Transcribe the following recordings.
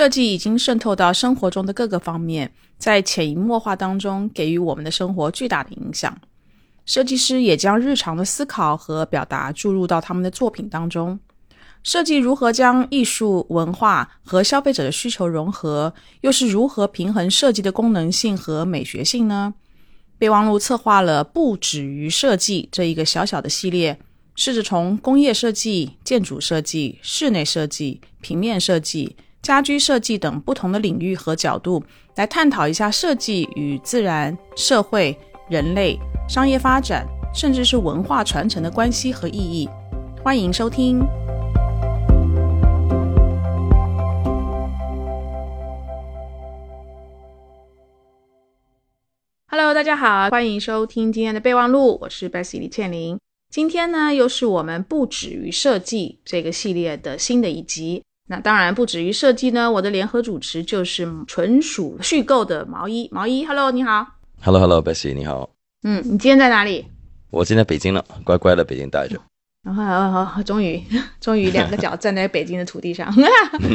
设计已经渗透到生活中的各个方面，在潜移默化当中给予我们的生活巨大的影响。设计师也将日常的思考和表达注入到他们的作品当中。设计如何将艺术文化和消费者的需求融合，又是如何平衡设计的功能性和美学性呢？备忘录策划了“不止于设计”这一个小小的系列，试着从工业设计、建筑设计、室内设计、平面设计、家居设计等不同的领域和角度，来探讨一下设计与自然、社会、人类、商业发展，甚至是文化传承的关系和意义。欢迎收听。Hello，大家好，欢迎收听今天的备忘录，我是 Bessy 李倩玲。今天呢，又是我们不止于设计这个系列的新的一集。那当然不止于设计呢，我的联合主持就是纯属虚构的毛衣。毛衣，Hello，你好。Hello，Hello，Bessy，你好。嗯，你今天在哪里？我今天北京了，乖乖的北京待着。然后，好好，终于，终于两个脚站在北京的土地上。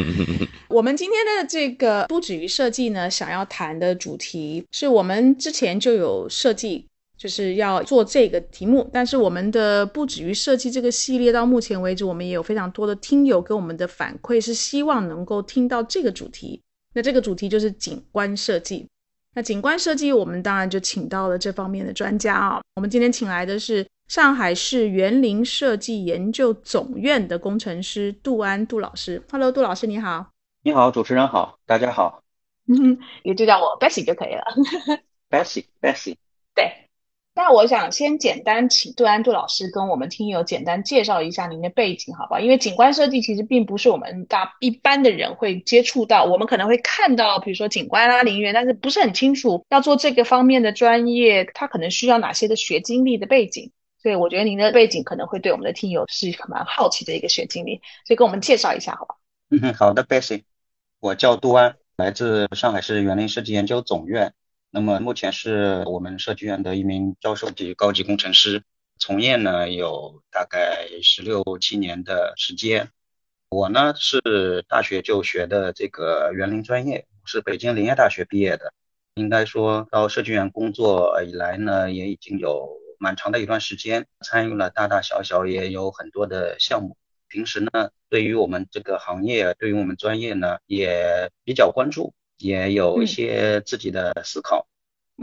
我们今天的这个不止于设计呢，想要谈的主题是我们之前就有设计，就是要做这个题目。但是我们的不止于设计这个系列到目前为止，我们也有非常多的听友给我们的反馈，是希望能够听到这个主题。那这个主题就是景观设计。那景观设计，我们当然就请到了这方面的专家啊。我们今天请来的是。上海市园林设计研究总院的工程师杜安杜老师，Hello，杜老师你好，你好，主持人好，大家好，嗯，也就叫我 Bessie 就可以了，Bessie，Bessie，对，那我想先简单请杜安杜老师跟我们听友简单介绍一下您的背景，好吧？因为景观设计其实并不是我们大一般的人会接触到，我们可能会看到，比如说景观啊、陵园，但是不是很清楚要做这个方面的专业，它可能需要哪些的学经历的背景。所以，我觉得您的背景可能会对我们的听友是蛮好奇的一个学经历，所以跟我们介绍一下，好吧？嗯，好的，Bessy，我叫杜安，来自上海市园林设计研究总院，那么目前是我们设计院的一名教授级高级工程师，从业呢有大概十六七年的时间。我呢是大学就学的这个园林专业，是北京林业大学毕业的，应该说到设计院工作以来呢，也已经有。蛮长的一段时间，参与了大大小小也有很多的项目。平时呢，对于我们这个行业，对于我们专业呢，也比较关注，也有一些自己的思考。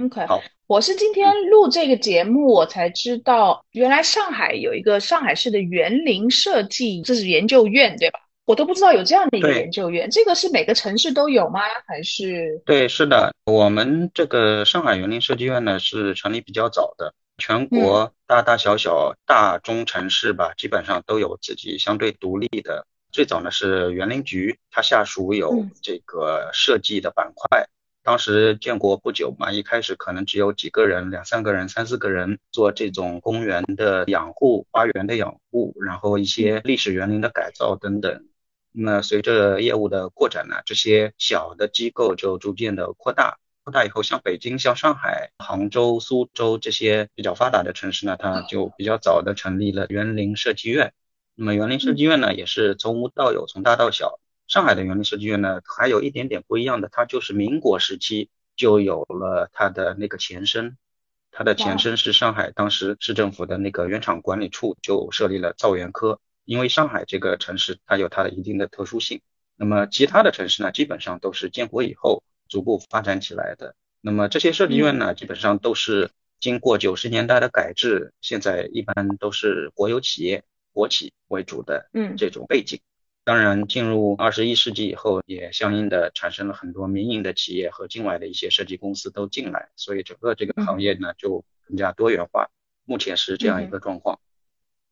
OK，好，我是今天录这个节目，我才知道原来上海有一个上海市的园林设计，这是研究院对吧？我都不知道有这样的一个研究院，这个是每个城市都有吗？还是？对，是的，我们这个上海园林设计院呢是成立比较早的。全国大大小小、大中城市吧，基本上都有自己相对独立的。最早呢是园林局，它下属有这个设计的板块。当时建国不久嘛，一开始可能只有几个人，两三个人、三四个人做这种公园的养护、花园的养护，然后一些历史园林的改造等等。那随着业务的扩展呢，这些小的机构就逐渐的扩大。扩大以后，像北京、像上海、杭州、苏州这些比较发达的城市呢，它就比较早的成立了园林设计院。那么园林设计院呢，也是从无到有，从大到小。上海的园林设计院呢，还有一点点不一样的，它就是民国时期就有了它的那个前身，它的前身是上海当时市政府的那个园场管理处就设立了造园科，因为上海这个城市它有它的一定的特殊性。那么其他的城市呢，基本上都是建国以后。逐步发展起来的。那么这些设计院呢，基本上都是经过九十年代的改制，现在一般都是国有企业、国企为主的这种背景。当然，进入二十一世纪以后，也相应的产生了很多民营的企业和境外的一些设计公司都进来，所以整个这个行业呢就更加多元化。目前是这样一个状况。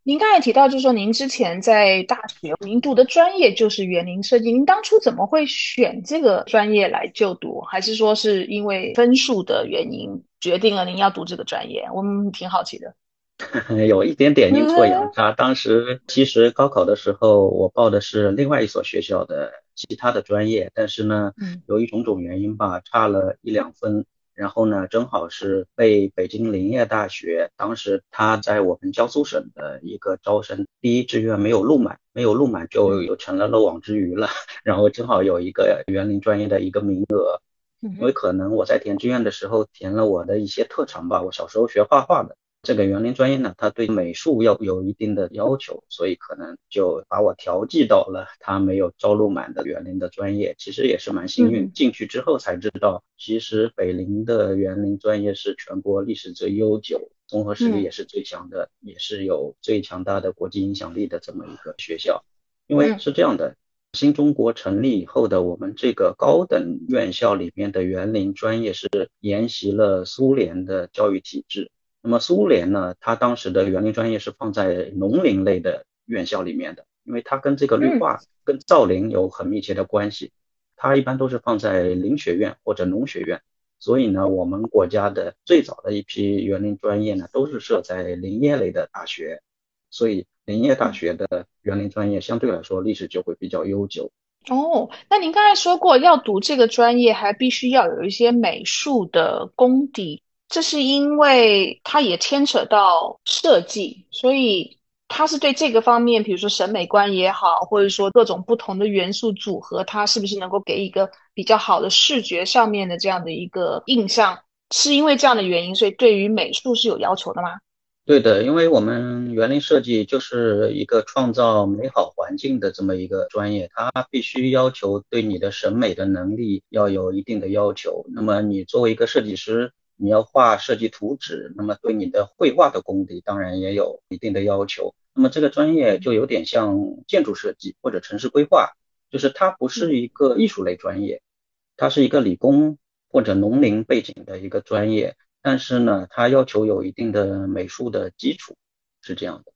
您刚才提到，就是说您之前在大学您读的专业就是园林设计，您当初怎么会选这个专业来就读？还是说是因为分数的原因决定了您要读这个专业？我们挺好奇的。有一点点阴错阳差，当时其实高考的时候我报的是另外一所学校的其他的专业，但是呢，由于种种原因吧，差了一两分，然后呢，正好是被北京林业大学，当时他在我们江苏省的一个招生第一志愿没有录满，没有录满就有成了漏网之鱼了。然后正好有一个园林专业的一个名额，因为可能我在填志愿的时候填了我的一些特长吧，我小时候学画画的。这个园林专业呢，它对美术要有一定的要求，所以可能就把我调剂到了他没有招录满的园林的专业。其实也是蛮幸运，进去之后才知道，其实北林的园林专业是全国历史最悠久、综合实力也是最强的，也是有最强大的国际影响力的这么一个学校。因为是这样的，新中国成立以后的我们这个高等院校里面的园林专业是沿袭了苏联的教育体制。那么苏联呢，它当时的园林专业是放在农林类的院校里面的，因为它跟这个绿化、跟造林有很密切的关系，它一般都是放在林学院或者农学院。所以呢，我们国家的最早的一批园林专业呢，都是设在林业类的大学，所以林业大学的园林专业相对来说历史就会比较悠久。哦，那您刚才说过，要读这个专业还必须要有一些美术的功底。这是因为它也牵扯到设计，所以它是对这个方面，比如说审美观也好，或者说各种不同的元素组合，它是不是能够给一个比较好的视觉上面的这样的一个印象？是因为这样的原因，所以对于美术是有要求的吗？对的，因为我们园林设计就是一个创造美好环境的这么一个专业，它必须要求对你的审美的能力要有一定的要求。那么你作为一个设计师。你要画设计图纸，那么对你的绘画的功底当然也有一定的要求。那么这个专业就有点像建筑设计或者城市规划，就是它不是一个艺术类专业，它是一个理工或者农林背景的一个专业，但是呢，它要求有一定的美术的基础，是这样的。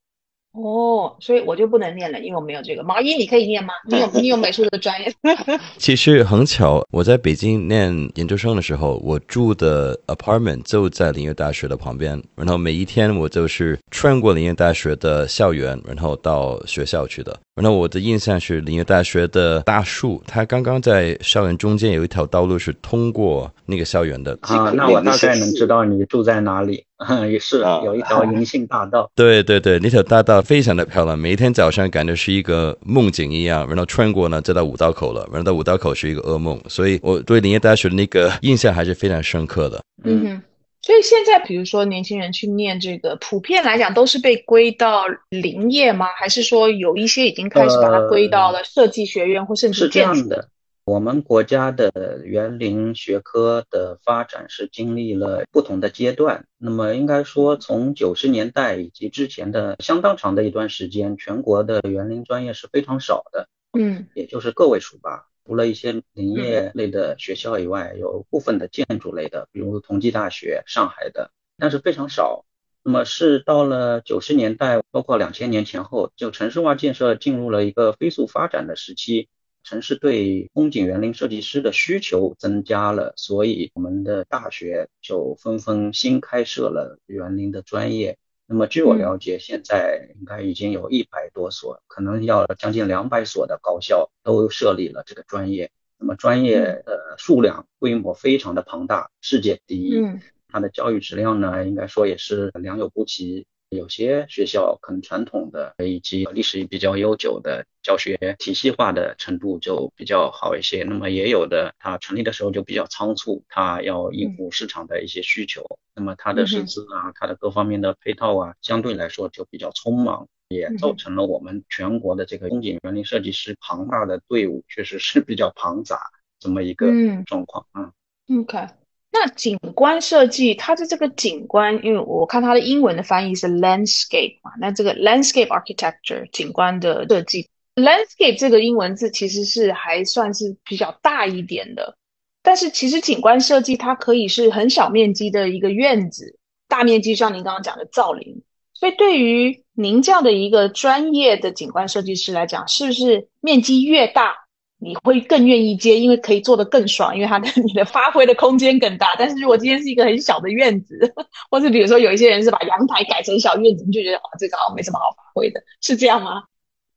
哦，所以我就不能念了，因为我没有这个。毛衣你可以念吗？你有你有美术的专业？其实很巧，我在北京念研究生的时候，我住的 apartment 就在林业大学的旁边，然后每一天我就是穿过林业大学的校园，然后到学校去的。然后我的印象是林业大学的大树，它刚刚在校园中间有一条道路是通过那个校园的。啊，那我大概能知道你住在哪里。也是啊有一条银杏大道。对对对，那条大道非常的漂亮，每一天早上感觉是一个梦境一样。然后穿过呢，就到五道口了。然后到五道口是一个噩梦，所以我对林业大学的那个印象还是非常深刻的。嗯哼。所以现在，比如说年轻人去念这个，普遍来讲都是被归到林业吗？还是说有一些已经开始把它归到了设计学院或甚至建筑？我们国家的园林学科的发展是经历了不同的阶段。那么应该说，从九十年代以及之前的相当长的一段时间，全国的园林专业是非常少的，嗯，也就是个位数吧。除了一些林业类的学校以外，有部分的建筑类的，比如同济大学上海的，但是非常少。那么是到了九十年代，包括两千年前后，就城市化建设进入了一个飞速发展的时期。城市对风景园林设计师的需求增加了，所以我们的大学就纷纷新开设了园林的专业。那么据我了解，现在应该已经有一百多所，可能要将近两百所的高校都设立了这个专业。那么专业的数量规模非常的庞大，世界第一。嗯，它的教育质量呢，应该说也是良莠不齐。有些学校可能传统的以及历史比较悠久的教学体系化的程度就比较好一些，那么也有的它成立的时候就比较仓促，它要应付市场的一些需求，那么它的师资啊，它的各方面的配套啊，相对来说就比较匆忙，也造成了我们全国的这个风景园林设计师庞大的队伍确实是比较庞杂这么一个状况啊。OK。那景观设计，它的这个景观，因为我看它的英文的翻译是 landscape 嘛，那这个 landscape architecture 景观的设计，landscape 这个英文字其实是还算是比较大一点的，但是其实景观设计它可以是很小面积的一个院子，大面积像您刚刚讲的造林，所以对于您这样的一个专业的景观设计师来讲，是不是面积越大？你会更愿意接，因为可以做得更爽，因为它的你的发挥的空间更大。但是如果今天是一个很小的院子，或是比如说有一些人是把阳台改成小院子，你就觉得啊，这个好像没什么好发挥的，是这样吗？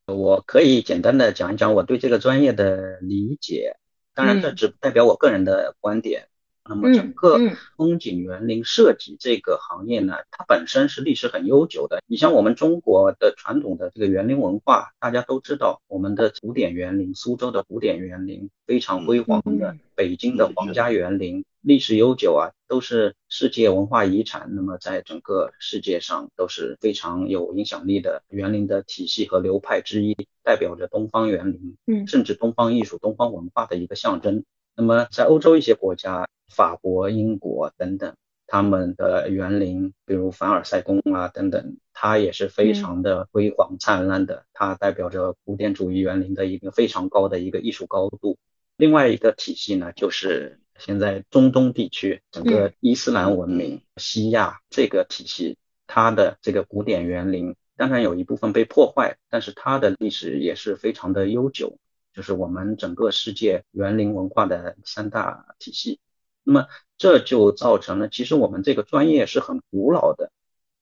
我可以简单的讲一讲我对这个专业的理解，当然这只代表我个人的观点。那么整个风景园林设计这个行业呢，它本身是历史很悠久的。你像我们中国的传统的这个园林文化，大家都知道，我们的古典园林，苏州的古典园林非常辉煌的，北京的皇家园林历史悠久啊，都是世界文化遗产。那么在整个世界上都是非常有影响力的园林的体系和流派之一，代表着东方园林，嗯，甚至东方艺术、东方文化的一个象征。那么在欧洲一些国家，法国、英国等等，他们的园林，比如凡尔赛宫啊等等，它也是非常的辉煌灿烂的，它代表着古典主义园林的一个非常高的一个艺术高度。另外一个体系呢，就是现在中东地区整个伊斯兰文明、西亚这个体系，它的这个古典园林，当然有一部分被破坏，但是它的历史也是非常的悠久。就是我们整个世界园林文化的三大体系，那么这就造成了，其实我们这个专业是很古老的，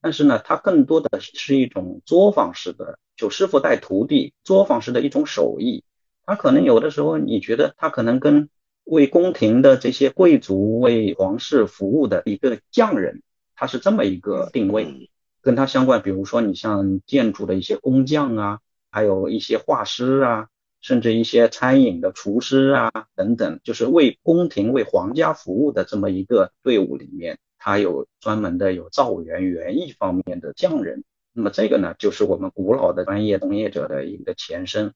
但是呢，它更多的是一种作坊式的，就师傅带徒弟作坊式的一种手艺。它可能有的时候你觉得它可能跟为宫廷的这些贵族为皇室服务的一个匠人，他是这么一个定位，跟他相关，比如说你像建筑的一些工匠啊，还有一些画师啊。甚至一些餐饮的厨师啊，等等，就是为宫廷、为皇家服务的这么一个队伍里面，他有专门的有造园园艺方面的匠人。那么这个呢，就是我们古老的专业从业者的一个前身。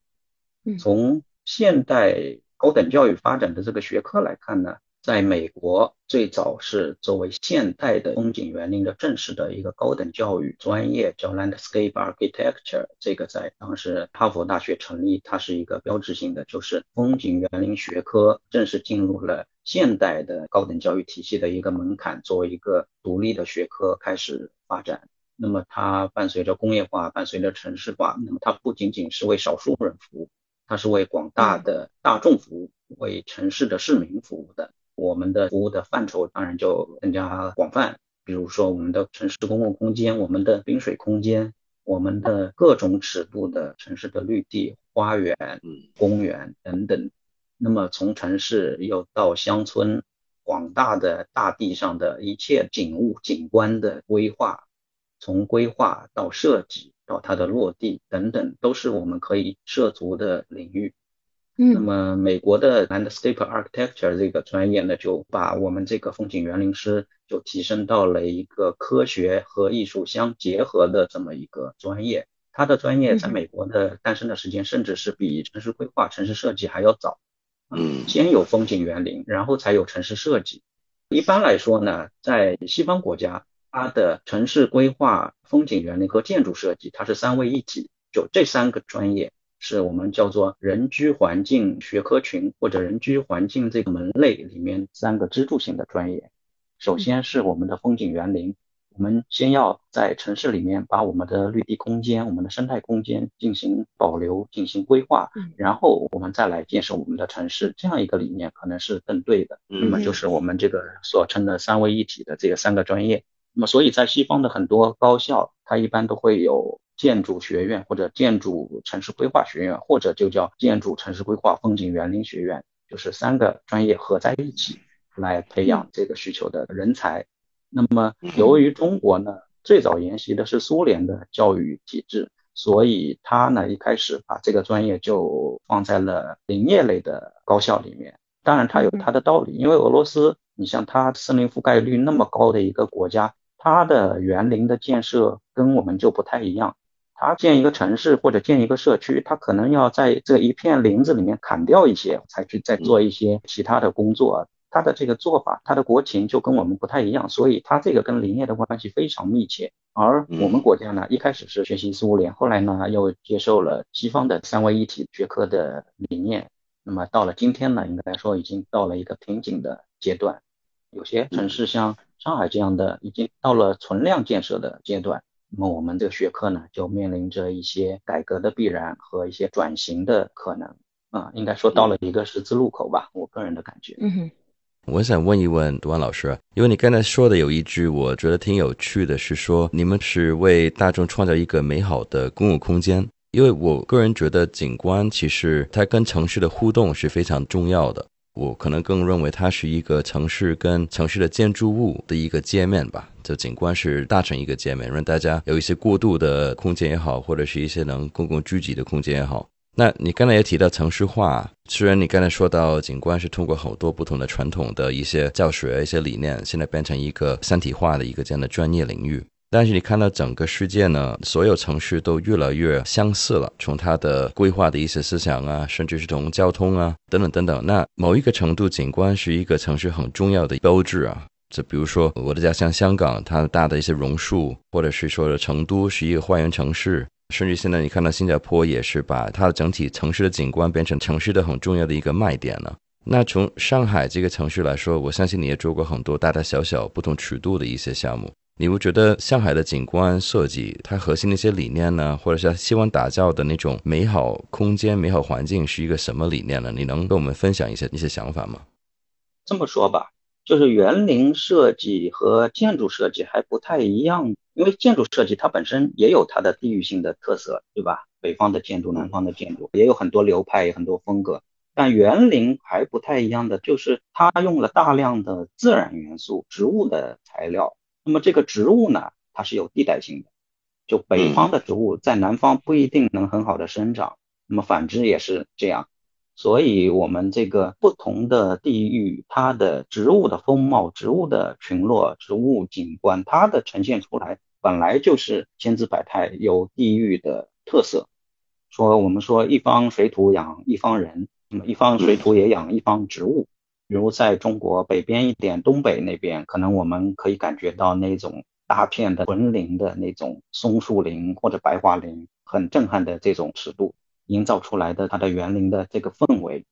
从现代高等教育发展的这个学科来看呢。在美国，最早是作为现代的风景园林的正式的一个高等教育专业，叫 Landscape Architecture。这个在当时哈佛大学成立，它是一个标志性的，就是风景园林学科正式进入了现代的高等教育体系的一个门槛，作为一个独立的学科开始发展。那么它伴随着工业化，伴随着城市化，那么它不仅仅是为少数人服务，它是为广大的大众服务，为城市的市民服务的。我们的服务的范畴当然就更加广泛，比如说我们的城市公共空间、我们的滨水空间、我们的各种尺度的城市的绿地、花园、公园等等。那么从城市又到乡村，广大的大地上的一切景物景观的规划，从规划到设计到它的落地等等，都是我们可以涉足的领域。那么，美国的 Landscape Architecture 这个专业呢，就把我们这个风景园林师就提升到了一个科学和艺术相结合的这么一个专业。它的专业在美国的诞生的时间，甚至是比城市规划、城市设计还要早。嗯，先有风景园林，然后才有城市设计。一般来说呢，在西方国家，它的城市规划、风景园林和建筑设计，它是三位一体，就这三个专业。是我们叫做人居环境学科群或者人居环境这个门类里面三个支柱性的专业。首先是我们的风景园林，我们先要在城市里面把我们的绿地空间、我们的生态空间进行保留、进行规划，然后我们再来建设我们的城市。这样一个理念可能是更对的。那么就是我们这个所称的三位一体的这个三个专业。那么所以在西方的很多高校，它一般都会有。建筑学院或者建筑城市规划学院，或者就叫建筑城市规划风景园林学院，就是三个专业合在一起来培养这个需求的人才。那么由于中国呢最早沿袭的是苏联的教育体制，所以他呢一开始把这个专业就放在了林业类的高校里面。当然它有它的道理，因为俄罗斯，你像它森林覆盖率那么高的一个国家，它的园林的建设跟我们就不太一样。它建一个城市或者建一个社区，它可能要在这一片林子里面砍掉一些，才去再做一些其他的工作。它的这个做法，它的国情就跟我们不太一样，所以它这个跟林业的关系非常密切。而我们国家呢，一开始是学习苏联，后来呢又接受了西方的三位一体学科的理念。那么到了今天呢，应该来说已经到了一个瓶颈的阶段。有些城市像上海这样的，已经到了存量建设的阶段。那么我们这个学科呢，就面临着一些改革的必然和一些转型的可能啊，应该说到了一个十字路口吧，我个人的感觉。嗯哼，我想问一问杜安老师，因为你刚才说的有一句，我觉得挺有趣的，是说你们是为大众创造一个美好的公共空间。因为我个人觉得景观其实它跟城市的互动是非常重要的。我可能更认为它是一个城市跟城市的建筑物的一个界面吧。就景观是搭成一个界面，让大家有一些过渡的空间也好，或者是一些能公共聚集的空间也好。那你刚才也提到城市化，虽然你刚才说到景观是通过好多不同的传统的一些教学、一些理念，现在变成一个三体化的一个这样的专业领域。但是你看到整个世界呢，所有城市都越来越相似了。从它的规划的一些思想啊，甚至是从交通啊等等等等，那某一个程度，景观是一个城市很重要的标志啊。就比如说我的家乡香港，它大的一些榕树，或者是说成都是一个花园城市，甚至现在你看到新加坡也是把它的整体城市的景观变成城市的很重要的一个卖点了。那从上海这个城市来说，我相信你也做过很多大大小小不同尺度的一些项目。你不觉得上海的景观设计，它核心的一些理念呢，或者是希望打造的那种美好空间、美好环境是一个什么理念呢？你能跟我们分享一些一些想法吗？这么说吧，就是园林设计和建筑设计还不太一样，因为建筑设计它本身也有它的地域性的特色，对吧？北方的建筑、南方的建筑也有很多流派、很多风格，但园林还不太一样的，就是它用了大量的自然元素、植物的材料。那么这个植物呢，它是有地带性的，就北方的植物在南方不一定能很好的生长，那么反之也是这样，所以我们这个不同的地域，它的植物的风貌、植物的群落、植物景观，它的呈现出来本来就是千姿百态，有地域的特色。说我们说一方水土养一方人，那么一方水土也养一方植物。比如在中国北边一点，东北那边，可能我们可以感觉到那种大片的纯林的那种松树林或者白桦林，很震撼的这种尺度营造出来的它的园林的这个氛围。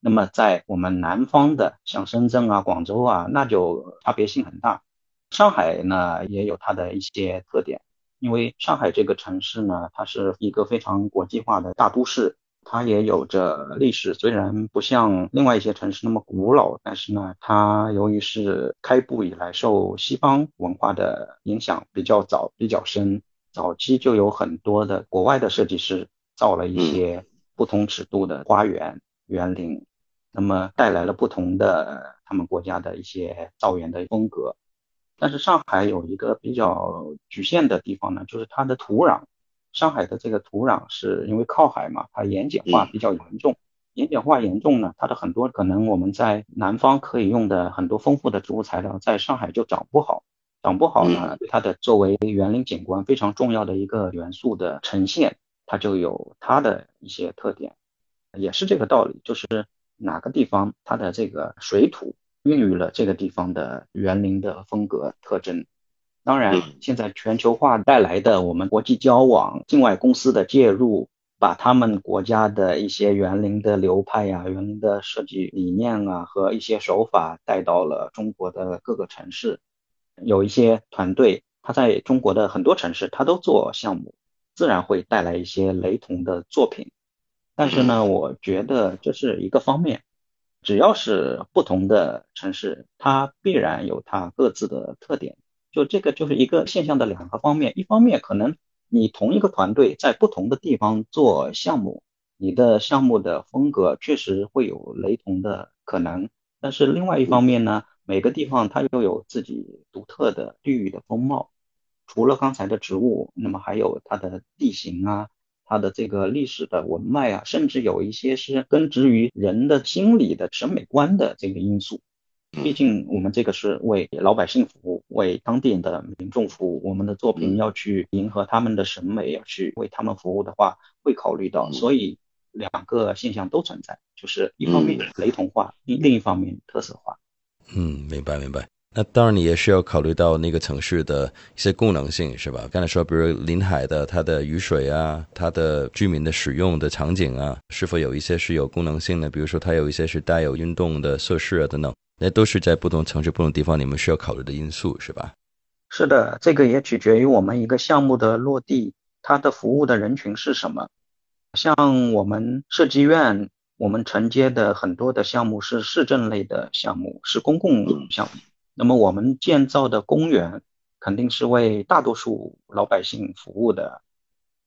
那么在我们南方的像深圳啊、广州啊，那就差别性很大。上海呢也有它的一些特点，因为上海这个城市呢，它是一个非常国际化的大都市。它也有着历史，虽然不像另外一些城市那么古老，但是呢，它由于是开埠以来受西方文化的影响比较早、比较深，早期就有很多的国外的设计师造了一些不同尺度的花园、园林，那么带来了不同的他们国家的一些造园的风格。但是上海有一个比较局限的地方呢，就是它的土壤。上海的这个土壤是因为靠海嘛，它盐碱化比较严重。盐碱化严重呢，它的很多可能我们在南方可以用的很多丰富的植物材料，在上海就长不好。长不好呢，它的作为园林景观非常重要的一个元素的呈现，它就有它的一些特点，也是这个道理，就是哪个地方它的这个水土孕育了这个地方的园林的风格特征。当然，现在全球化带来的我们国际交往、境外公司的介入，把他们国家的一些园林的流派呀、园林的设计理念啊和一些手法带到了中国的各个城市。有一些团队，他在中国的很多城市，他都做项目，自然会带来一些雷同的作品。但是呢，我觉得这是一个方面，只要是不同的城市，它必然有它各自的特点。就这个就是一个现象的两个方面，一方面可能你同一个团队在不同的地方做项目，你的项目的风格确实会有雷同的可能，但是另外一方面呢，每个地方它又有自己独特的地域的风貌，除了刚才的植物，那么还有它的地形啊，它的这个历史的文脉啊，甚至有一些是根植于人的心理的审美观的这个因素。毕竟我们这个是为老百姓服务，为当地的民众服务。我们的作品要去迎合他们的审美，要去为他们服务的话，会考虑到。所以两个现象都存在，就是一方面雷同化，另另一方面特色化。嗯，明白明白。那当然，你也是要考虑到那个城市的一些功能性，是吧？刚才说，比如临海的它的雨水啊，它的居民的使用的场景啊，是否有一些是有功能性的？比如说，它有一些是带有运动的设施啊等等。那都是在不同城市、不同地方，你们需要考虑的因素，是吧？是的，这个也取决于我们一个项目的落地，它的服务的人群是什么。像我们设计院，我们承接的很多的项目是市政类的项目，是公共项目。那么我们建造的公园肯定是为大多数老百姓服务的，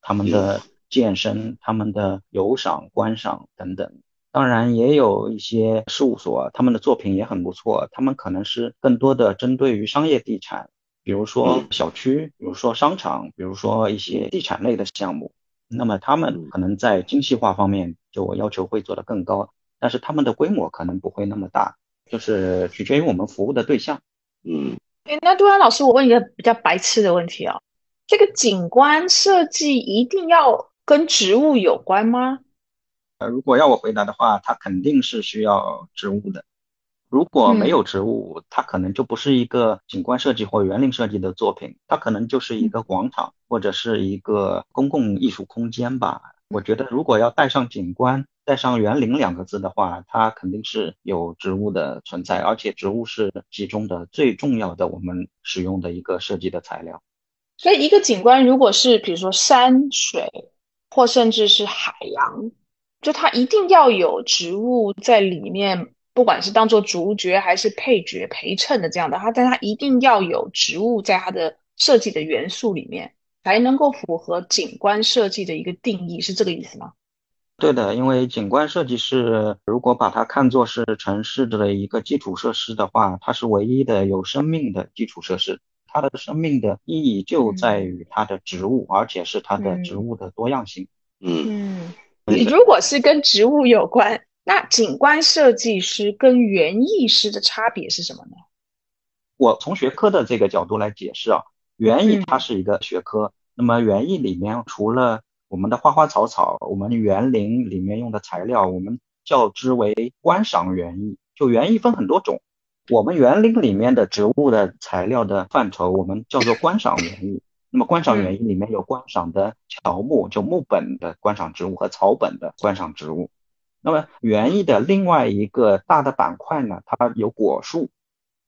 他们的健身、他们的游赏、观赏等等。当然也有一些事务所，他们的作品也很不错，他们可能是更多的针对于商业地产，比如说小区，比如说商场，比如说一些地产类的项目。那么他们可能在精细化方面就要求会做得更高，但是他们的规模可能不会那么大，就是取决于我们服务的对象。嗯，哎，那杜安老师，我问一个比较白痴的问题啊，这个景观设计一定要跟植物有关吗？呃，如果要我回答的话，它肯定是需要植物的。如果没有植物，它可能就不是一个景观设计或园林设计的作品，它可能就是一个广场或者是一个公共艺术空间吧。我觉得，如果要带上景观、带上园林两个字的话，它肯定是有植物的存在，而且植物是其中的最重要的我们使用的一个设计的材料。所以，一个景观如果是比如说山水或甚至是海洋，就它一定要有植物在里面。不管是当做主角还是配角陪衬的这样的，它但它一定要有植物在它的设计的元素里面，才能够符合景观设计的一个定义，是这个意思吗？对的，因为景观设计是如果把它看作是城市的一个基础设施的话，它是唯一的有生命的基础设施，它的生命的意义就在于它的植物，而且是它的植物的多样性。嗯，如果是跟植物有关。那景观设计师跟园艺师的差别是什么呢？我从学科的这个角度来解释啊，园艺它是一个学科。那么园艺里面除了我们的花花草草，我们园林里面用的材料，我们叫之为观赏园艺。就园艺分很多种，我们园林里面的植物的材料的范畴，我们叫做观赏园艺。那么观赏园艺里面有观赏的乔木，就木本的观赏植物和草本的观赏植物。那么园艺的另外一个大的板块呢，它有果树，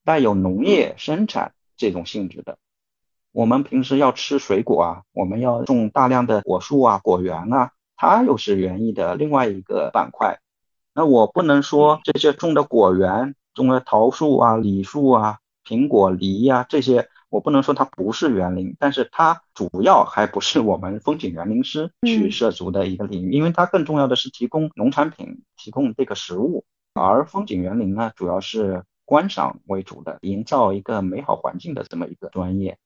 带有农业生产这种性质的。我们平时要吃水果啊，我们要种大量的果树啊、果园啊，它又是园艺的另外一个板块。那我不能说这些种的果园，种的桃树啊、李树啊、苹果、梨呀这些。我不能说它不是园林，但是它主要还不是我们风景园林师去涉足的一个领域，因为它更重要的是提供农产品，提供这个食物，而风景园林呢，主要是观赏为主的，营造一个美好环境的这么一个专业。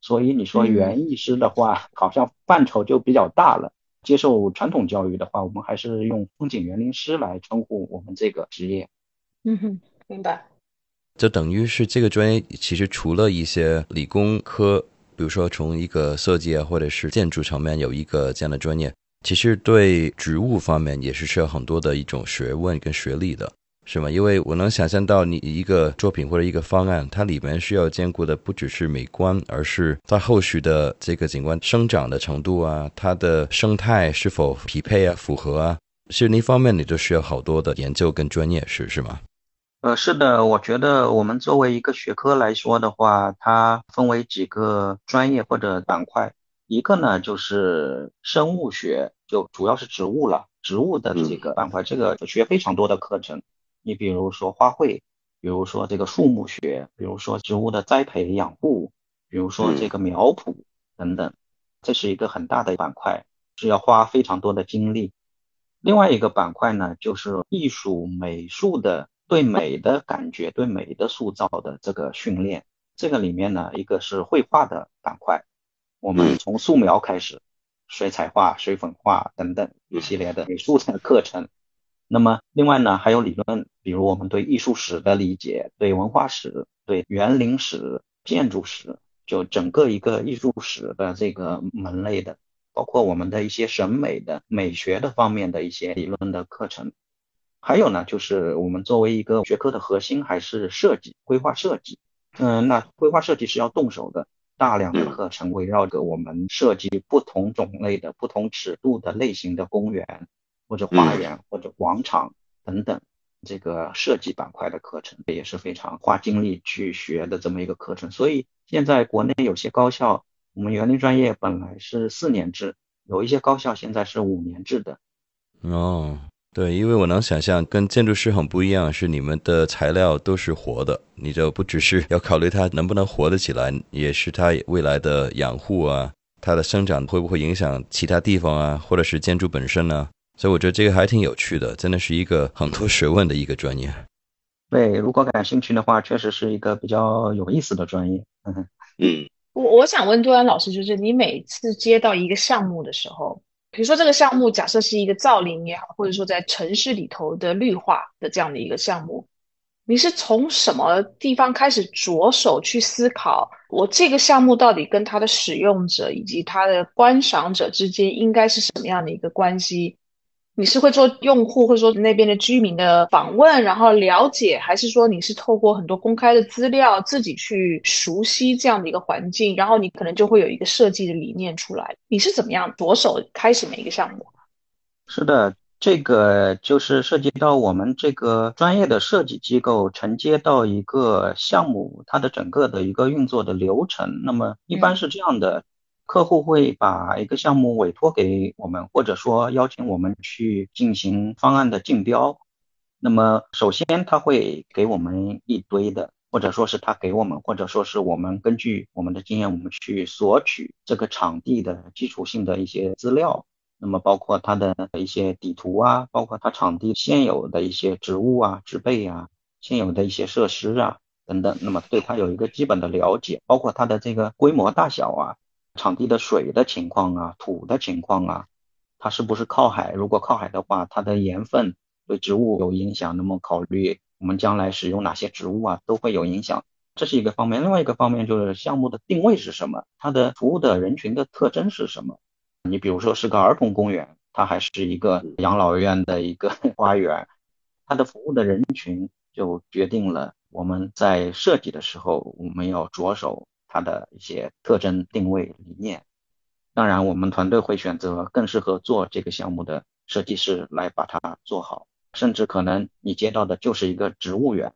所以你说园艺师的话，好像范畴就比较大了。接受传统教育的话，我们还是用风景园林师来称呼我们这个职业。嗯哼，明白。就等于是这个专业，其实除了一些理工科，比如说从一个设计啊，或者是建筑层面有一个这样的专业，其实对植物方面也是需要很多的一种学问跟学历的，是吗？因为我能想象到你一个作品或者一个方案，它里面需要兼顾的不只是美观，而是它后续的这个景观生长的程度啊，它的生态是否匹配啊、符合啊，其实那方面你都需要好多的研究跟专业，是是吗？呃，是的，我觉得我们作为一个学科来说的话，它分为几个专业或者板块。一个呢就是生物学，就主要是植物了，植物的这个板块，这个学非常多的课程。你比如说花卉，比如说这个树木学，比如说植物的栽培养护，比如说这个苗圃等等，这是一个很大的板块，是要花非常多的精力。另外一个板块呢，就是艺术美术的。对美的感觉，对美的塑造的这个训练，这个里面呢，一个是绘画的板块，我们从素描开始，水彩画、水粉画等等一系列的美术的课程。那么另外呢，还有理论，比如我们对艺术史的理解，对文化史、对园林史、建筑史，就整个一个艺术史的这个门类的，包括我们的一些审美的美学的方面的一些理论的课程。还有呢，就是我们作为一个学科的核心还是设计、规划设计。嗯，那规划设计是要动手的，大量的课程围绕着我们设计不同种类的、不同尺度的类型的公园或者花园或者广场等等这个设计板块的课程，也是非常花精力去学的这么一个课程。所以现在国内有些高校，我们园林专业本来是四年制，有一些高校现在是五年制的。哦。对，因为我能想象，跟建筑师很不一样，是你们的材料都是活的，你就不只是要考虑它能不能活得起来，也是它未来的养护啊，它的生长会不会影响其他地方啊，或者是建筑本身呢？所以我觉得这个还挺有趣的，真的是一个很多学问的一个专业。对，如果感兴趣的话，确实是一个比较有意思的专业。嗯 嗯，我我想问杜安老师，就是你每次接到一个项目的时候，比如说这个项目假设是一个造林也好，或者说在城市里头的绿化的这样的一个项目。你是从什么地方开始着手去思考，我这个项目到底跟它的使用者以及它的观赏者之间应该是什么样的一个关系？你是会做用户或者说那边的居民的访问，然后了解，还是说你是透过很多公开的资料自己去熟悉这样的一个环境，然后你可能就会有一个设计的理念出来？你是怎么样着手开始每一个项目？是的。这个就是涉及到我们这个专业的设计机构承接到一个项目，它的整个的一个运作的流程。那么一般是这样的，客户会把一个项目委托给我们，或者说邀请我们去进行方案的竞标。那么首先他会给我们一堆的，或者说是他给我们，或者说是我们根据我们的经验，我们去索取这个场地的基础性的一些资料。那么包括它的一些底图啊，包括它场地现有的一些植物啊、植被啊，现有的一些设施啊等等，那么对它有一个基本的了解，包括它的这个规模大小啊，场地的水的情况啊、土的情况啊，它是不是靠海？如果靠海的话，它的盐分对植物有影响，那么考虑我们将来使用哪些植物啊，都会有影响，这是一个方面。另外一个方面就是项目的定位是什么？它的服务的人群的特征是什么？你比如说是个儿童公园，它还是一个养老院的一个 花园，它的服务的人群就决定了我们在设计的时候，我们要着手它的一些特征定位理念。当然，我们团队会选择更适合做这个项目的设计师来把它做好，甚至可能你接到的就是一个植物园，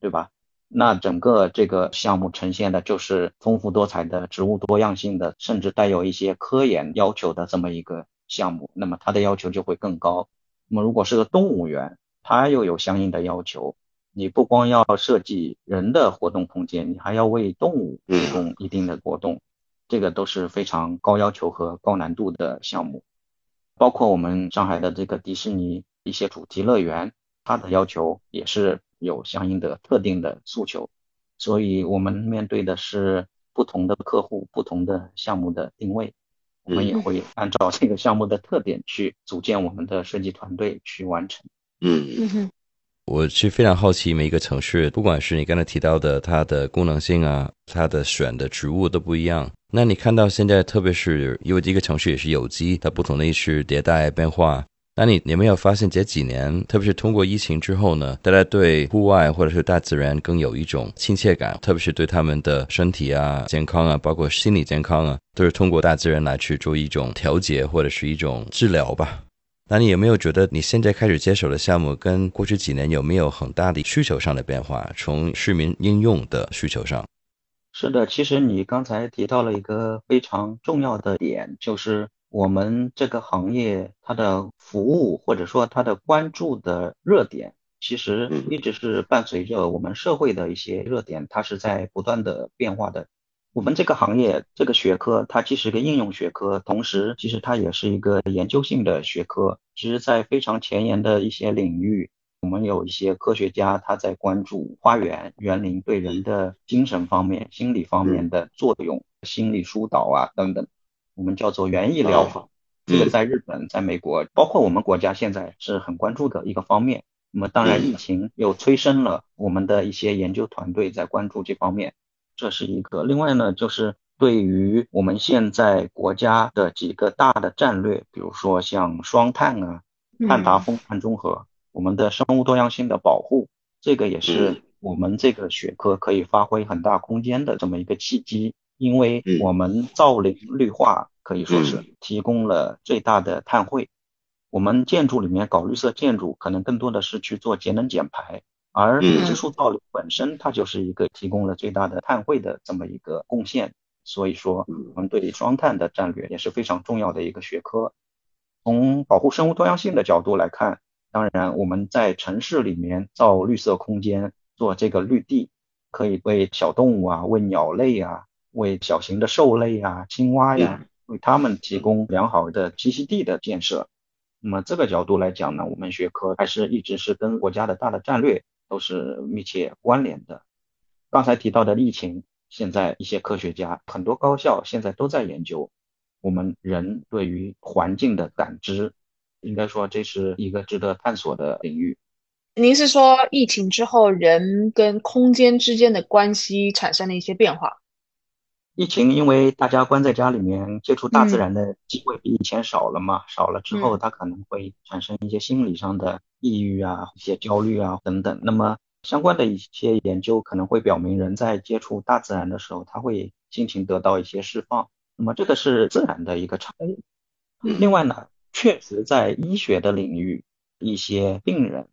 对吧？那整个这个项目呈现的就是丰富多彩的植物多样性的，甚至带有一些科研要求的这么一个项目，那么它的要求就会更高。那么如果是个动物园，它又有相应的要求，你不光要设计人的活动空间，你还要为动物提供一定的活动，这个都是非常高要求和高难度的项目。包括我们上海的这个迪士尼一些主题乐园，它的要求也是。有相应的特定的诉求，所以我们面对的是不同的客户、不同的项目的定位，我们也会按照这个项目的特点去组建我们的设计团队去完成。嗯，我是非常好奇每一个城市，不管是你刚才提到的它的功能性啊，它的选的植物都不一样。那你看到现在，特别是因为这个城市也是有机，它不同的意识迭代变化。那你有没有发现这几年，特别是通过疫情之后呢，大家对户外或者是大自然更有一种亲切感，特别是对他们的身体啊、健康啊，包括心理健康啊，都是通过大自然来去做一种调节或者是一种治疗吧？那你有没有觉得你现在开始接手的项目跟过去几年有没有很大的需求上的变化？从市民应用的需求上？是的，其实你刚才提到了一个非常重要的点，就是。我们这个行业，它的服务或者说它的关注的热点，其实一直是伴随着我们社会的一些热点，它是在不断的变化的。我们这个行业这个学科，它既是个应用学科，同时其实它也是一个研究性的学科。其实，在非常前沿的一些领域，我们有一些科学家他在关注花园园林对人的精神方面、心理方面的作用，心理疏导啊等等。我们叫做园艺疗法，这个在日本、在美国，包括我们国家现在是很关注的一个方面。那么，当然疫情又催生了我们的一些研究团队在关注这方面，这是一个。另外呢，就是对于我们现在国家的几个大的战略，比如说像双碳啊、碳达峰、碳中和，我们的生物多样性的保护，这个也是我们这个学科可以发挥很大空间的这么一个契机。因为我们造林绿化可以说是提供了最大的碳汇。我们建筑里面搞绿色建筑，可能更多的是去做节能减排，而植树造林本身它就是一个提供了最大的碳汇的这么一个贡献。所以说，我们对双碳的战略也是非常重要的一个学科。从保护生物多样性的角度来看，当然我们在城市里面造绿色空间，做这个绿地，可以为小动物啊，为鸟类啊。为小型的兽类啊、青蛙呀，为它们提供良好的栖息地的建设。那么这个角度来讲呢，我们学科还是一直是跟国家的大的战略都是密切关联的。刚才提到的疫情，现在一些科学家、很多高校现在都在研究我们人对于环境的感知，应该说这是一个值得探索的领域。您是说疫情之后人跟空间之间的关系产生了一些变化？疫情因为大家关在家里面，接触大自然的机会比以前少了嘛，少了之后，他可能会产生一些心理上的抑郁啊、一些焦虑啊等等。那么相关的一些研究可能会表明，人在接触大自然的时候，他会心情得到一些释放。那么这个是自然的一个产物。另外呢，确实在医学的领域，一些病人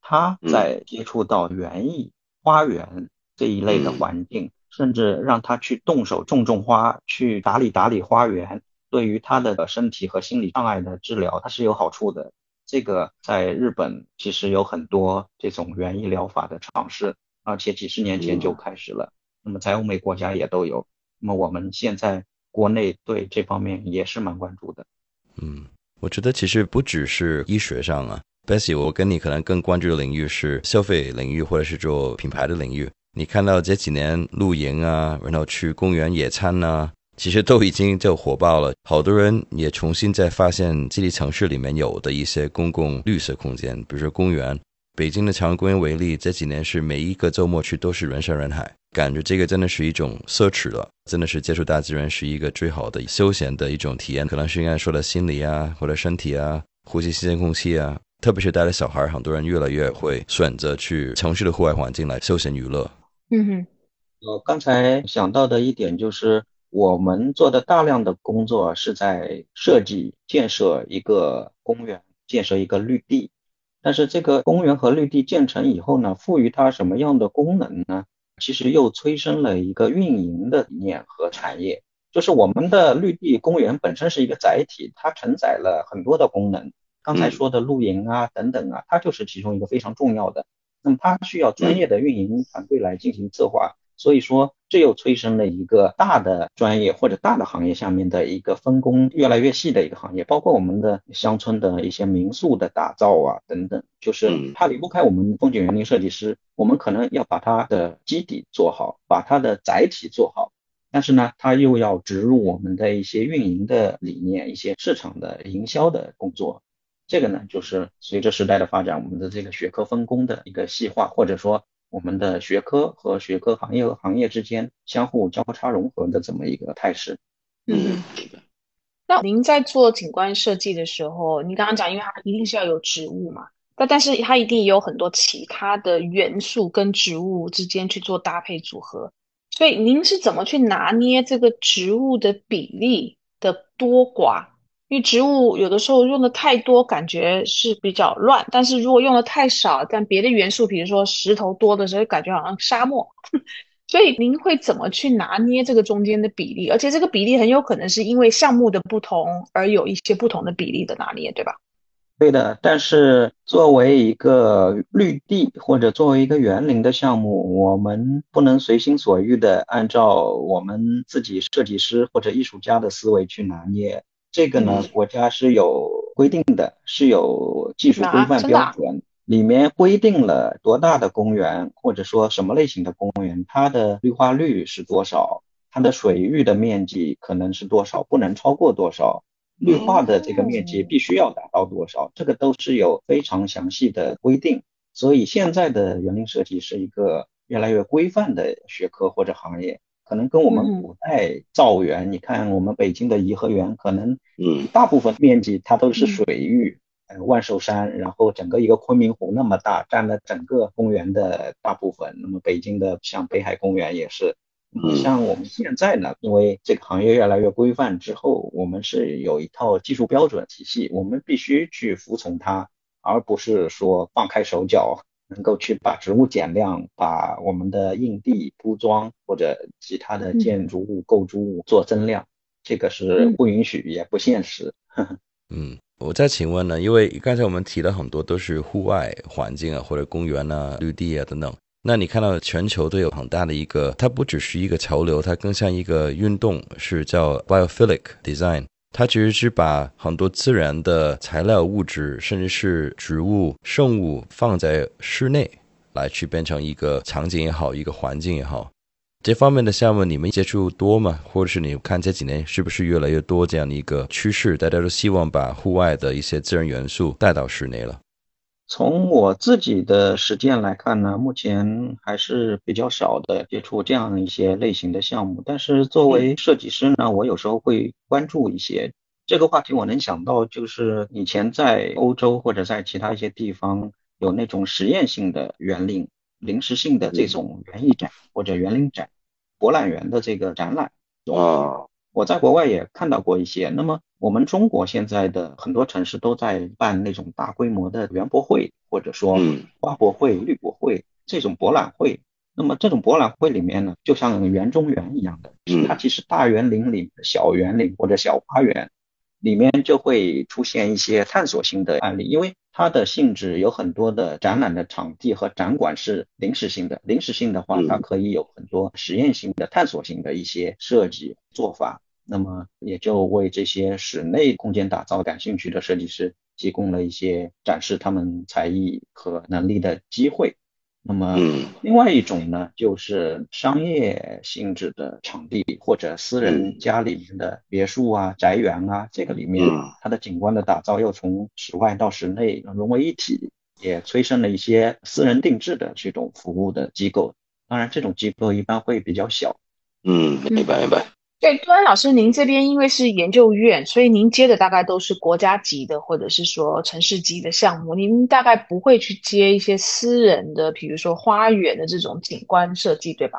他在接触到园艺、花园这一类的环境。甚至让他去动手种种花，去打理打理花园，对于他的身体和心理障碍的治疗，它是有好处的。这个在日本其实有很多这种园艺疗法的尝试，而且几十年前就开始了。那么在欧美国家也都有。那么我们现在国内对这方面也是蛮关注的。嗯，我觉得其实不只是医学上啊，Bessy，我跟你可能更关注的领域是消费领域，或者是做品牌的领域。你看到这几年露营啊，然后去公园野餐呐，其实都已经就火爆了。好多人也重新在发现这里城市里面有的一些公共绿色空间，比如说公园。北京的朝阳公园为例，这几年是每一个周末去都是人山人海，感觉这个真的是一种奢侈了，真的是接触大自然是一个最好的休闲的一种体验。可能是应该说的心理啊，或者身体啊，呼吸新鲜空气啊，特别是带了小孩，很多人越来越会选择去城市的户外环境来休闲娱乐。嗯哼，我刚才想到的一点就是，我们做的大量的工作是在设计建设一个公园，建设一个绿地。但是这个公园和绿地建成以后呢，赋予它什么样的功能呢？其实又催生了一个运营的理念和产业。就是我们的绿地公园本身是一个载体，它承载了很多的功能。刚才说的露营啊等等啊，它就是其中一个非常重要的。那么它需要专业的运营团队来进行策划，所以说这又催生了一个大的专业或者大的行业下面的一个分工越来越细的一个行业，包括我们的乡村的一些民宿的打造啊等等，就是它离不开我们风景园林设计师，我们可能要把它的基底做好，把它的载体做好，但是呢，它又要植入我们的一些运营的理念，一些市场的营销的工作。这个呢，就是随着时代的发展，我们的这个学科分工的一个细化，或者说我们的学科和学科、行业和行业之间相互交叉融合的这么一个态势。嗯，那您在做景观设计的时候，您刚刚讲，因为它一定是要有植物嘛，但但是它一定也有很多其他的元素跟植物之间去做搭配组合，所以您是怎么去拿捏这个植物的比例的多寡？因为植物有的时候用的太多，感觉是比较乱；但是如果用的太少，但别的元素，比如说石头多的时候，感觉好像沙漠。所以您会怎么去拿捏这个中间的比例？而且这个比例很有可能是因为项目的不同而有一些不同的比例的拿捏，对吧？对的。但是作为一个绿地或者作为一个园林的项目，我们不能随心所欲的按照我们自己设计师或者艺术家的思维去拿捏。这个呢，国家是有规定的，是有技术规范标准，里面规定了多大的公园，或者说什么类型的公园，它的绿化率是多少，它的水域的面积可能是多少，不能超过多少，绿化的这个面积必须要达到多少，这个都是有非常详细的规定。所以现在的园林设计是一个越来越规范的学科或者行业。可能跟我们古代造园，你看我们北京的颐和园，可能嗯大部分面积它都是水域，呃万寿山，然后整个一个昆明湖那么大，占了整个公园的大部分。那么北京的像北海公园也是，像我们现在呢，因为这个行业越来越规范之后，我们是有一套技术标准体系，我们必须去服从它，而不是说放开手脚。能够去把植物减量，把我们的硬地铺装或者其他的建筑物构筑物做增量，这个是不允许也不现实。嗯，我再请问呢，因为刚才我们提了很多都是户外环境啊，或者公园啊、绿地啊等等。那你看到全球都有很大的一个，它不只是一个潮流，它更像一个运动，是叫 biophilic design。它其实是把很多自然的材料、物质，甚至是植物、生物放在室内，来去变成一个场景也好，一个环境也好。这方面的项目你们接触多吗？或者是你看这几年是不是越来越多这样的一个趋势？大家都希望把户外的一些自然元素带到室内了。从我自己的实践来看呢，目前还是比较少的接触这样一些类型的项目。但是作为设计师呢，我有时候会关注一些这个话题。我能想到就是以前在欧洲或者在其他一些地方有那种实验性的园林。临时性的这种园艺展或者园林展、博览园的这个展览，啊，我在国外也看到过一些。那么我们中国现在的很多城市都在办那种大规模的园博会，或者说花博会、绿博会这种博览会。那么这种博览会里面呢，就像园中园一样的，它其实大园林里小园林或者小花园里面就会出现一些探索性的案例，因为。它的性质有很多的展览的场地和展馆是临时性的，临时性的话，它可以有很多实验性的、探索性的一些设计做法，那么也就为这些室内空间打造感兴趣的设计师提供了一些展示他们才艺和能力的机会。那么，另外一种呢，就是商业性质的场地或者私人家里面的别墅啊、宅园啊，这个里面它的景观的打造又从室外到室内融为一体，也催生了一些私人定制的这种服务的机构。当然，这种机构一般会比较小。嗯，明白明白。对，杜安老师，您这边因为是研究院，所以您接的大概都是国家级的，或者是说城市级的项目。您大概不会去接一些私人的，比如说花园的这种景观设计，对吧？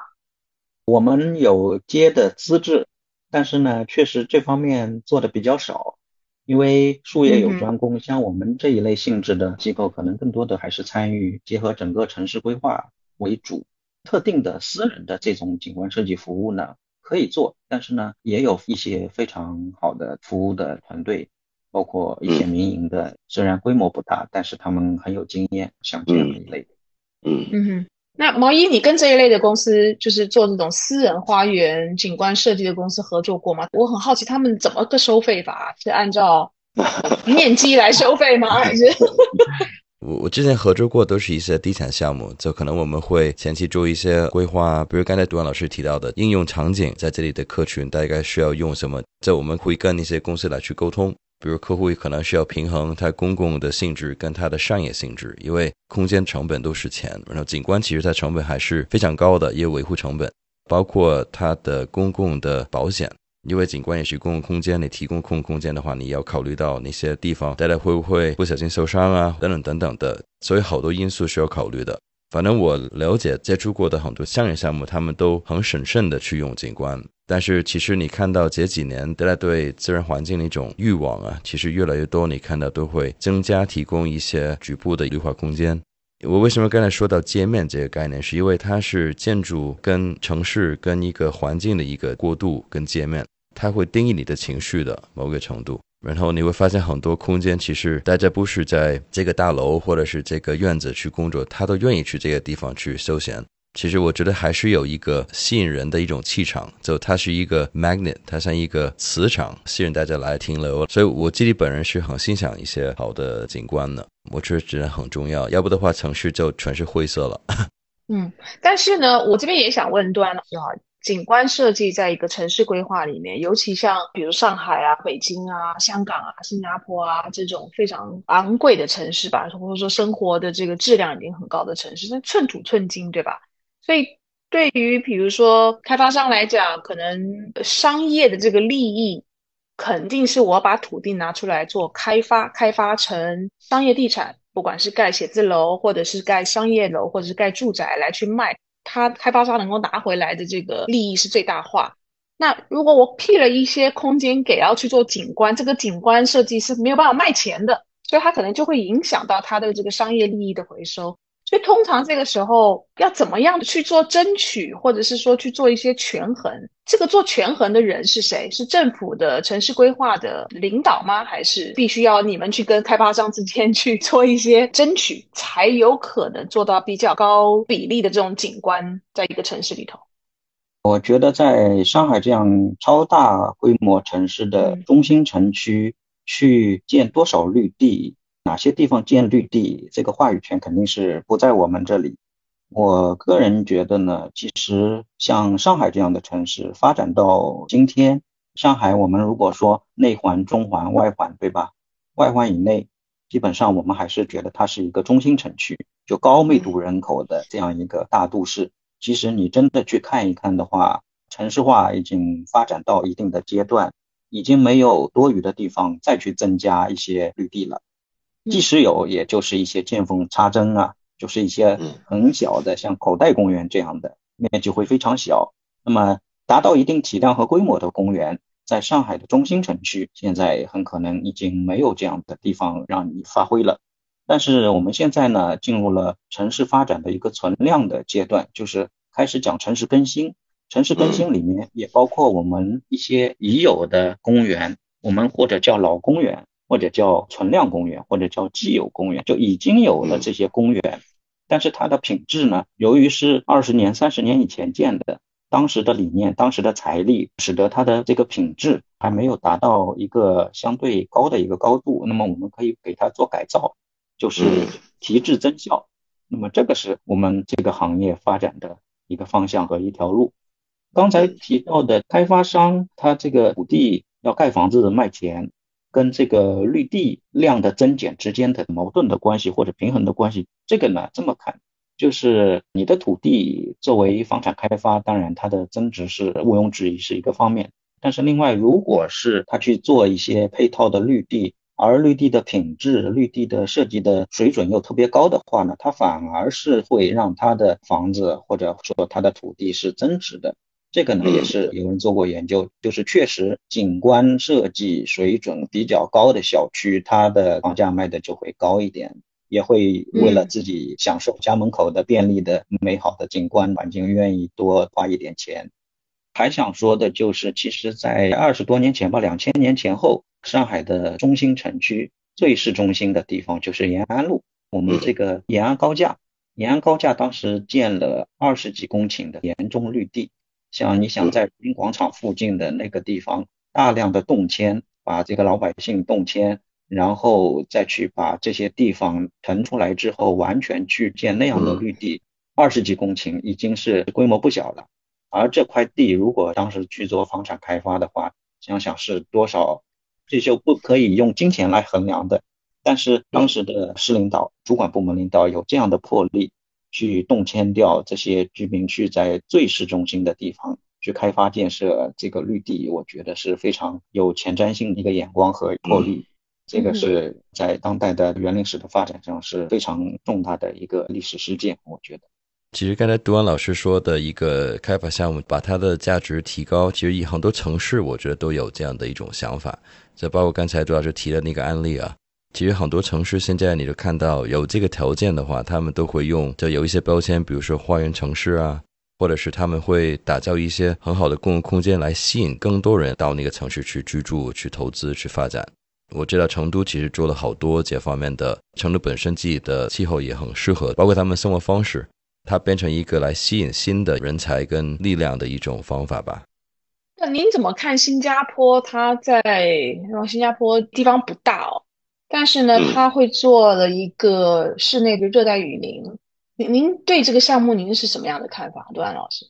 我们有接的资质，但是呢，确实这方面做的比较少，因为术业有专攻。像我们这一类性质的机构，可能更多的还是参与结合整个城市规划为主，特定的私人的这种景观设计服务呢。可以做，但是呢，也有一些非常好的服务的团队，包括一些民营的，虽然规模不大，但是他们很有经验，像这样的一类。嗯嗯哼，那毛衣，你跟这一类的公司，就是做这种私人花园景观设计的公司合作过吗？我很好奇，他们怎么个收费法？是按照 面积来收费吗？还是？我我之前合作过都是一些地产项目，就可能我们会前期做一些规划，比如刚才杜安老师提到的应用场景，在这里的客群大概需要用什么，这我们会跟那些公司来去沟通。比如客户可能需要平衡它公共的性质跟它的商业性质，因为空间成本都是钱，然后景观其实它成本还是非常高的，也有维护成本，包括它的公共的保险。因为景观也是公共空间，你提供公共空间的话，你要考虑到那些地方大家会不会不小心受伤啊，等等等等的，所以好多因素需要考虑的。反正我了解接触过的很多商业项目，他们都很审慎的去用景观。但是其实你看到这几年大家对自然环境的一种欲望啊，其实越来越多，你看到都会增加提供一些局部的绿化空间。我为什么刚才说到界面这个概念，是因为它是建筑跟城市跟一个环境的一个过渡跟界面，它会定义你的情绪的某个程度。然后你会发现很多空间，其实大家不是在这个大楼或者是这个院子去工作，他都愿意去这个地方去休闲。其实我觉得还是有一个吸引人的一种气场，就它是一个 magnet，它像一个磁场，吸引大家来停留。所以我自己本人是很欣赏一些好的景观的，我觉得真的很重要。要不的话，城市就全是灰色了。嗯，但是呢，我这边也想问段老师，啊，景观设计在一个城市规划里面，尤其像比如上海啊、北京啊、香港啊、新加坡啊这种非常昂贵的城市吧，或者说生活的这个质量已经很高的城市，那寸土寸金，对吧？所以，对于比如说开发商来讲，可能商业的这个利益，肯定是我把土地拿出来做开发，开发成商业地产，不管是盖写字楼，或者是盖商业楼，或者是盖住宅来去卖，他开发商能够拿回来的这个利益是最大化。那如果我辟了一些空间给要去做景观，这个景观设计是没有办法卖钱的，所以它可能就会影响到它的这个商业利益的回收。所以通常这个时候要怎么样去做争取，或者是说去做一些权衡？这个做权衡的人是谁？是政府的城市规划的领导吗？还是必须要你们去跟开发商之间 去做一些争取，才有可能做到比较高比例的这种景观在一个城市里头？我觉得在上海这样超大规模城市的中心城区，去建多少绿地，哪些地方建绿地，这个话语权肯定是不在我们这里。我个人觉得呢，其实像上海这样的城市发展到今天，上海我们如果说内环、中环、外环，对吧？外环以内，基本上我们还是觉得它是一个中心城区，就高密度人口的这样一个大都市。其实你真的去看一看的话，城市化已经发展到一定的阶段，已经没有多余的地方再去增加一些绿地了。即使有，也就是一些见缝插针啊。就是一些很小的，像口袋公园这样的面积会非常小。那么达到一定体量和规模的公园，在上海的中心城区，现在很可能已经没有这样的地方让你发挥了。但是我们现在呢，进入了城市发展的一个存量的阶段，就是开始讲城市更新。城市更新里面也包括我们一些已有的公园，我们或者叫老公园，或者叫存量公园，或者叫既有公园，就已经有了这些公园。但是它的品质呢？由于是二十年、三十年以前建的，当时的理念、当时的财力，使得它的这个品质还没有达到一个相对高的一个高度。那么我们可以给它做改造，就是提质增效。那么这个是我们这个行业发展的一个方向和一条路。刚才提到的开发商，他这个土地要盖房子卖钱。跟这个绿地量的增减之间的矛盾的关系或者平衡的关系，这个呢这么看，就是你的土地作为房产开发，当然它的增值是毋庸置疑是一个方面，但是另外如果是他去做一些配套的绿地，而绿地的品质、绿地的设计的水准又特别高的话呢，它反而是会让他的房子或者说他的土地是增值的。这个呢也是有人做过研究，就是确实景观设计水准比较高的小区，它的房价卖的就会高一点，也会为了自己享受家门口的便利的美好的景观环境，愿意多花一点钱。还想说的就是，其实，在二十多年前吧，两千年前后，上海的中心城区最市中心的地方就是延安路，我们这个延安高架，延安高架当时建了二十几公顷的严重绿地。像你想在人民广场附近的那个地方大量的动迁，把这个老百姓动迁，然后再去把这些地方腾出来之后，完全去建那样的绿地，二十几公顷已经是规模不小了。而这块地如果当时去做房产开发的话，想想是多少，这就不可以用金钱来衡量的。但是当时的市领导、主管部门领导有这样的魄力。去动迁掉这些居民区，在最市中心的地方去开发建设这个绿地，我觉得是非常有前瞻性的一个眼光和魄力。这个是在当代的园林史的发展上是非常重大的一个历史事件。我觉得，其实刚才读完老师说的一个开发项目，把它的价值提高，其实以很多城市，我觉得都有这样的一种想法。这包括刚才杜老师提的那个案例啊。其实很多城市现在，你就看到有这个条件的话，他们都会用，就有一些标签，比如说花园城市啊，或者是他们会打造一些很好的公共空间来吸引更多人到那个城市去居住、去投资、去发展。我知道成都其实做了好多这方面的，成都本身自己的气候也很适合，包括他们生活方式，它变成一个来吸引新的人才跟力量的一种方法吧。那您怎么看新加坡？它在新加坡地方不大哦。但是呢，他会做了一个室内的热带雨林。您您对这个项目您是什么样的看法，杜安老师？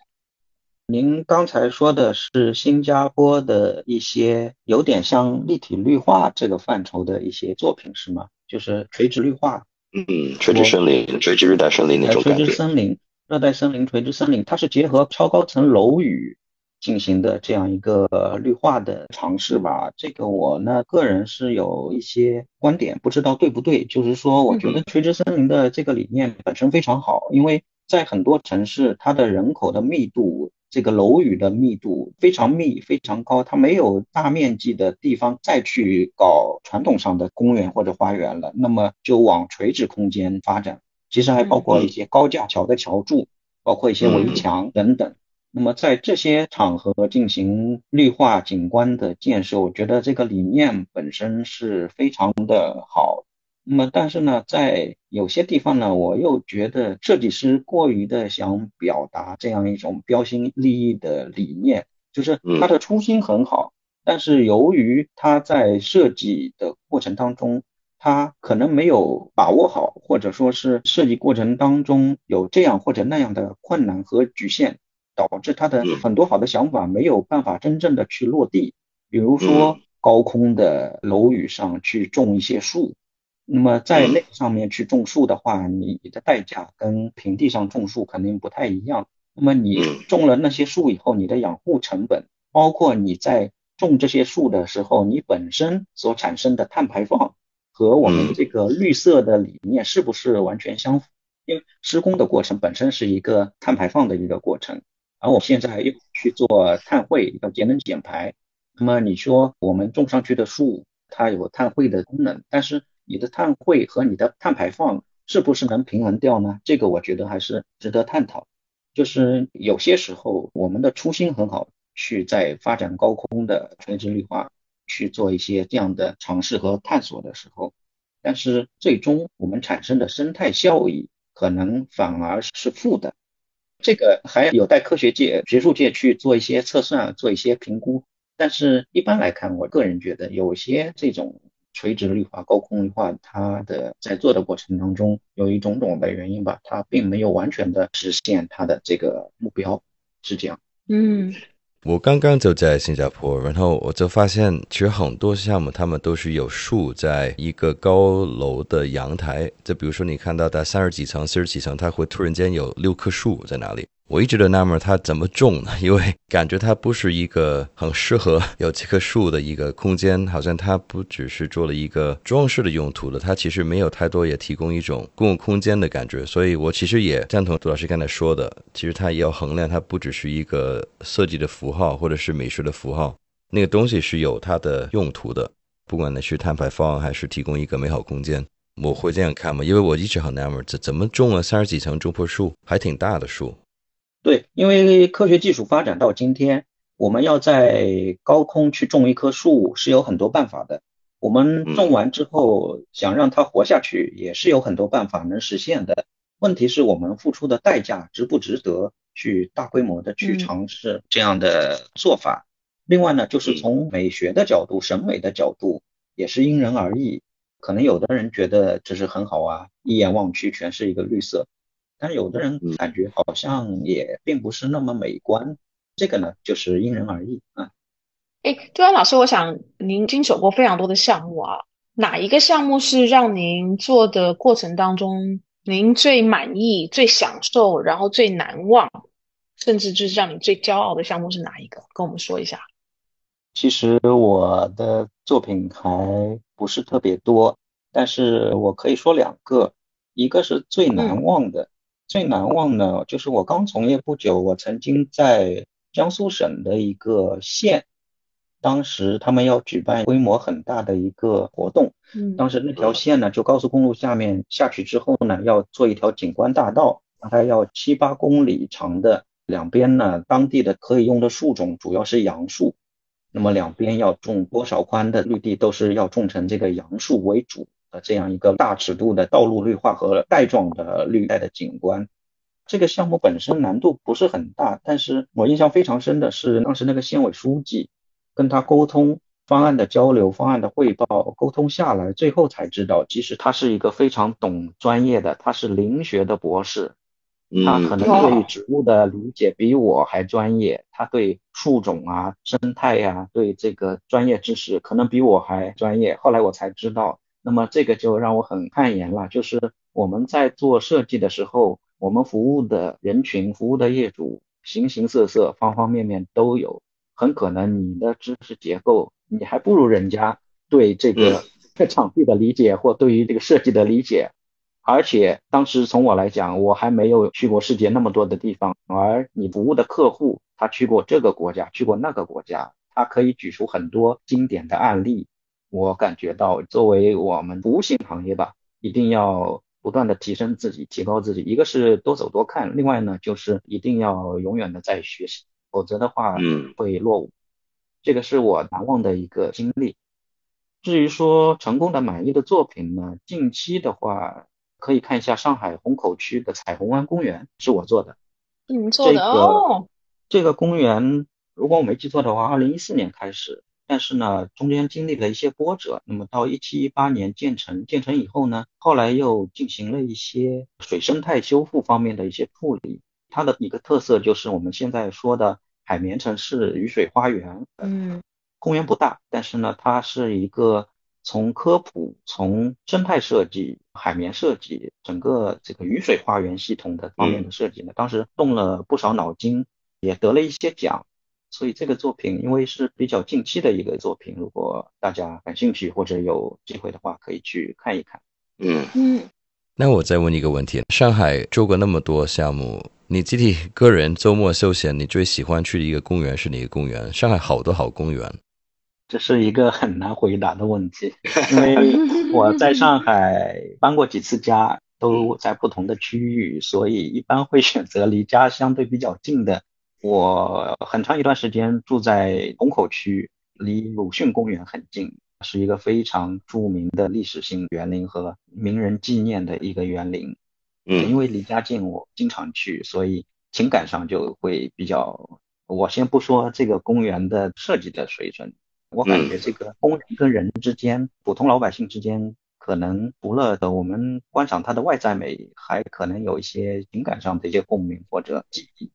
您刚才说的是新加坡的一些有点像立体绿化这个范畴的一些作品是吗？就是垂直绿化。嗯，垂直森林、垂直热带森林那种感觉。垂直森林、热带森林、垂直森林，它是结合超高层楼宇。进行的这样一个绿化的尝试吧，这个我呢个人是有一些观点，不知道对不对。就是说，我觉得垂直森林的这个理念本身非常好，因为在很多城市，它的人口的密度，这个楼宇的密度非常密、非常高，它没有大面积的地方再去搞传统上的公园或者花园了，那么就往垂直空间发展。其实还包括一些高架桥的桥柱，包括一些围墙等等。那么在这些场合进行绿化景观的建设，我觉得这个理念本身是非常的好。那么，但是呢，在有些地方呢，我又觉得设计师过于的想表达这样一种标新立异的理念，就是他的初心很好，但是由于他在设计的过程当中，他可能没有把握好，或者说是设计过程当中有这样或者那样的困难和局限，导致他的很多好的想法没有办法真正的去落地。比如说，高空的楼宇上去种一些树。那么在那上面去种树的话，你的代价跟平地上种树肯定不太一样。那么你种了那些树以后，你的养护成本，包括你在种这些树的时候，你本身所产生的碳排放，和我们这个绿色的理念是不是完全相符？因为施工的过程本身是一个碳排放的一个过程，而我现在又去做碳汇，要节能减排。那么你说我们种上去的树，它有碳汇的功能，但是你的碳汇和你的碳排放是不是能平衡掉呢？这个我觉得还是值得探讨。就是有些时候我们的初心很好，去在发展高空的垂直绿化去做一些这样的尝试和探索的时候，但是最终我们产生的生态效益可能反而是负的。这个还有待科学界、学术界去做一些测算、做一些评估。但是一般来看，我个人觉得有些这种。垂直绿化、高空绿化，它的在做的过程当中，由于种种的原因吧，它并没有完全的实现它的这个目标，是这样。嗯，我刚刚就在新加坡，然后我就发现，其实很多项目他们都是有树在一个高楼的阳台，就比如说你看到在三十几层、四十几层，它会突然间有六棵树在那里。我一直都纳闷它怎么种呢？因为感觉它不是一个很适合 有这棵树的一个空间，好像它不只是做了一个装饰的用途的，它其实没有太多也提供一种公共空间的感觉。所以我其实也赞同杜老师刚才说的，其实它也要衡量，它不只是一个设计的符号或者是美术的符号，那个东西是有它的用途的，不管那是碳排放还是提供一个美好空间，我会这样看嘛？因为我一直很纳闷，这怎么种了三十几层种棵树，还挺大的树。对，因为科学技术发展到今天，我们要在高空去种一棵树是有很多办法的。我们种完之后，想让它活下去，也是有很多办法能实现的。问题是我们付出的代价值不值得去大规模的去尝试这样的做法。另外呢，就是从美学的角度、审美的角度，也是因人而异。可能有的人觉得这是很好啊，一眼望去全是一个绿色。但是有的人感觉好像也并不是那么美观，这个呢就是因人而异啊。哎，周安老师，我想您经手过非常多的项目啊，哪一个项目是让您做的过程当中您最满意、最享受，然后最难忘，甚至就是让你最骄傲的项目是哪一个？跟我们说一下。其实我的作品还不是特别多，但是我可以说两个，一个是最难忘的。最难忘呢，就是我刚从业不久，我曾经在江苏省的一个县，当时他们要举办规模很大的一个活动，嗯，当时那条线呢，就高速公路下面下去之后呢，要做一条景观大道，大概要七八公里长的，两边呢，当地的可以用的树种主要是杨树，那么两边要种多少宽的绿地，都是要种成这个杨树为主。呃，这样一个大尺度的道路绿化和带状的绿带的景观，这个项目本身难度不是很大，但是我印象非常深的是，当时那个县委书记跟他沟通方案的交流、方案的汇报，沟通下来，最后才知道，其实他是一个非常懂专业的，他是林学的博士，他可能对植物的理解比我还专业，他对树种啊、生态呀，对这个专业知识可能比我还专业。后来我才知道。那么这个就让我很汗颜了，就是我们在做设计的时候，我们服务的人群、服务的业主，形形色色、方方面面都有，很可能你的知识结构，你还不如人家对这个场地的理解或对于这个设计的理解。而且当时从我来讲，我还没有去过世界那么多的地方，而你服务的客户，他去过这个国家，去过那个国家，他可以举出很多经典的案例。我感觉到，作为我们服务性行业吧，一定要不断的提升自己，提高自己。一个是多走多看，另外呢，就是一定要永远的在学习，否则的话，嗯，会落伍。这个是我难忘的一个经历。至于说成功的满意的作品呢，近期的话可以看一下上海虹口区的彩虹湾公园，是我做的。你们做的哦。这个公园，如果我没记错的话，二零一四年开始，但是呢，中间经历了一些波折。那么到一七一八年建成，建成以后呢，后来又进行了一些水生态修复方面的一些处理。它的一个特色就是我们现在说的海绵城市雨水花园。嗯，公园不大，但是呢，它是一个从科普、从生态设计、海绵设计，整个这个雨水花园系统的方面的设计呢，当时动了不少脑筋。也得了一些奖，所以这个作品因为是比较近期的一个作品，如果大家感兴趣或者有机会的话，可以去看一看。嗯嗯。那我再问你一个问题：上海做过那么多项目，你自己个人周末休闲，你最喜欢去的一个公园是哪个公园？上海好多好公园，这是一个很难回答的问题，因为我在上海搬过几次家，都在不同的区域，所以一般会选择离家相对比较近的。我很长一段时间住在虹口区，离鲁迅公园很近，是一个非常著名的历史性园林和名人纪念的一个园林。嗯，因为离家近，我经常去，所以情感上就会比较。我先不说这个公园的设计的水准，我感觉这个公园跟人之间，普通老百姓之间，可能除了的我们观赏它的外在美，还可能有一些情感上的一些共鸣或者记忆。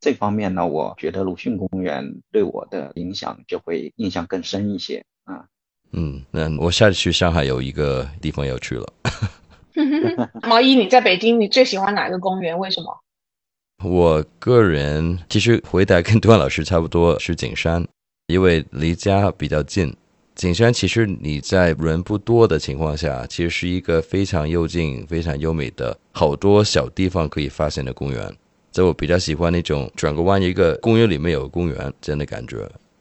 这方面呢，我觉得鲁迅公园对我的影响就会印象更深一些啊。嗯，那我下次去上海有一个地方要去了。毛衣，你在北京，你最喜欢哪个公园？为什么？我个人其实回答跟段老师差不多，是景山，因为离家比较近。景山其实你在人不多的情况下，其实是一个非常幽静、非常优美的好多小地方可以发现的公园。所以我比较喜欢那种转个弯，一个公园里面有公园这样的感觉。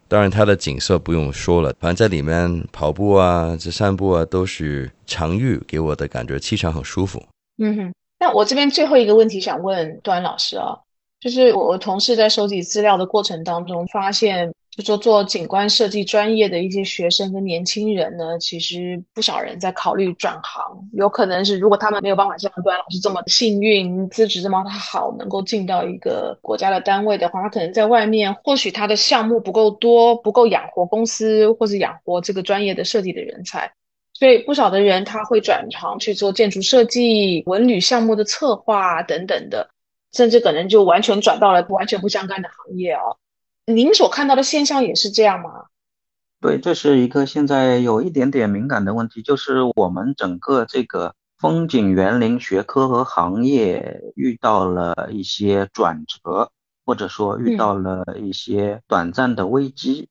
当然，它的景色不用说了，反正在里面跑步啊、这散步啊，都是常遇，给我的感觉气场很舒服。嗯哼，那我这边最后一个问题想问段老师啊，就是我同事在收集资料的过程当中发现。就说做景观设计专业的一些学生跟年轻人呢，其实不少人在考虑转行。有可能是如果他们没有办法像端老师这么幸运，资质这么好，能够进到一个国家的单位的话，他可能在外面或许他的项目不够多，不够养活公司或者养活这个专业的设计的人才。所以不少的人他会转行去做建筑设计、文旅项目的策划等等的，甚至可能就完全转到了完全不相干的行业哦。您所看到的现象也是这样吗？对，这是一个现在有一点点敏感的问题，就是我们整个这个风景园林学科和行业遇到了一些转折，或者说遇到了一些短暂的危机。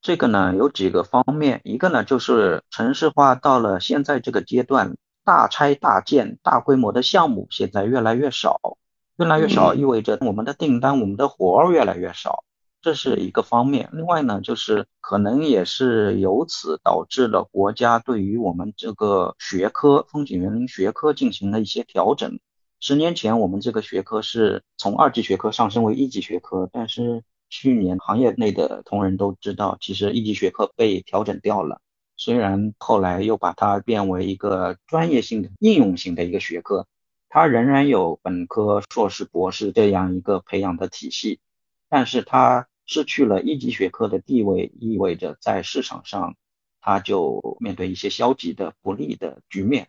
这个呢有几个方面，一个呢就是城市化到了现在这个阶段，大拆大建、大规模的项目现在越来越少，越来越少意味着我们的订单、我们的活儿越来越少。这是一个方面，另外呢，就是可能也是由此导致了国家对于我们这个学科风景园林学科进行了一些调整。十年前，我们这个学科是从二级学科上升为一级学科，但是去年行业内的同仁都知道，其实一级学科被调整掉了。虽然后来又把它变为一个专业性的应用型的一个学科，它仍然有本科、硕士、博士这样一个培养的体系，但是它。失去了一级学科的地位，意味着在市场上，它就面对一些消极的不利的局面，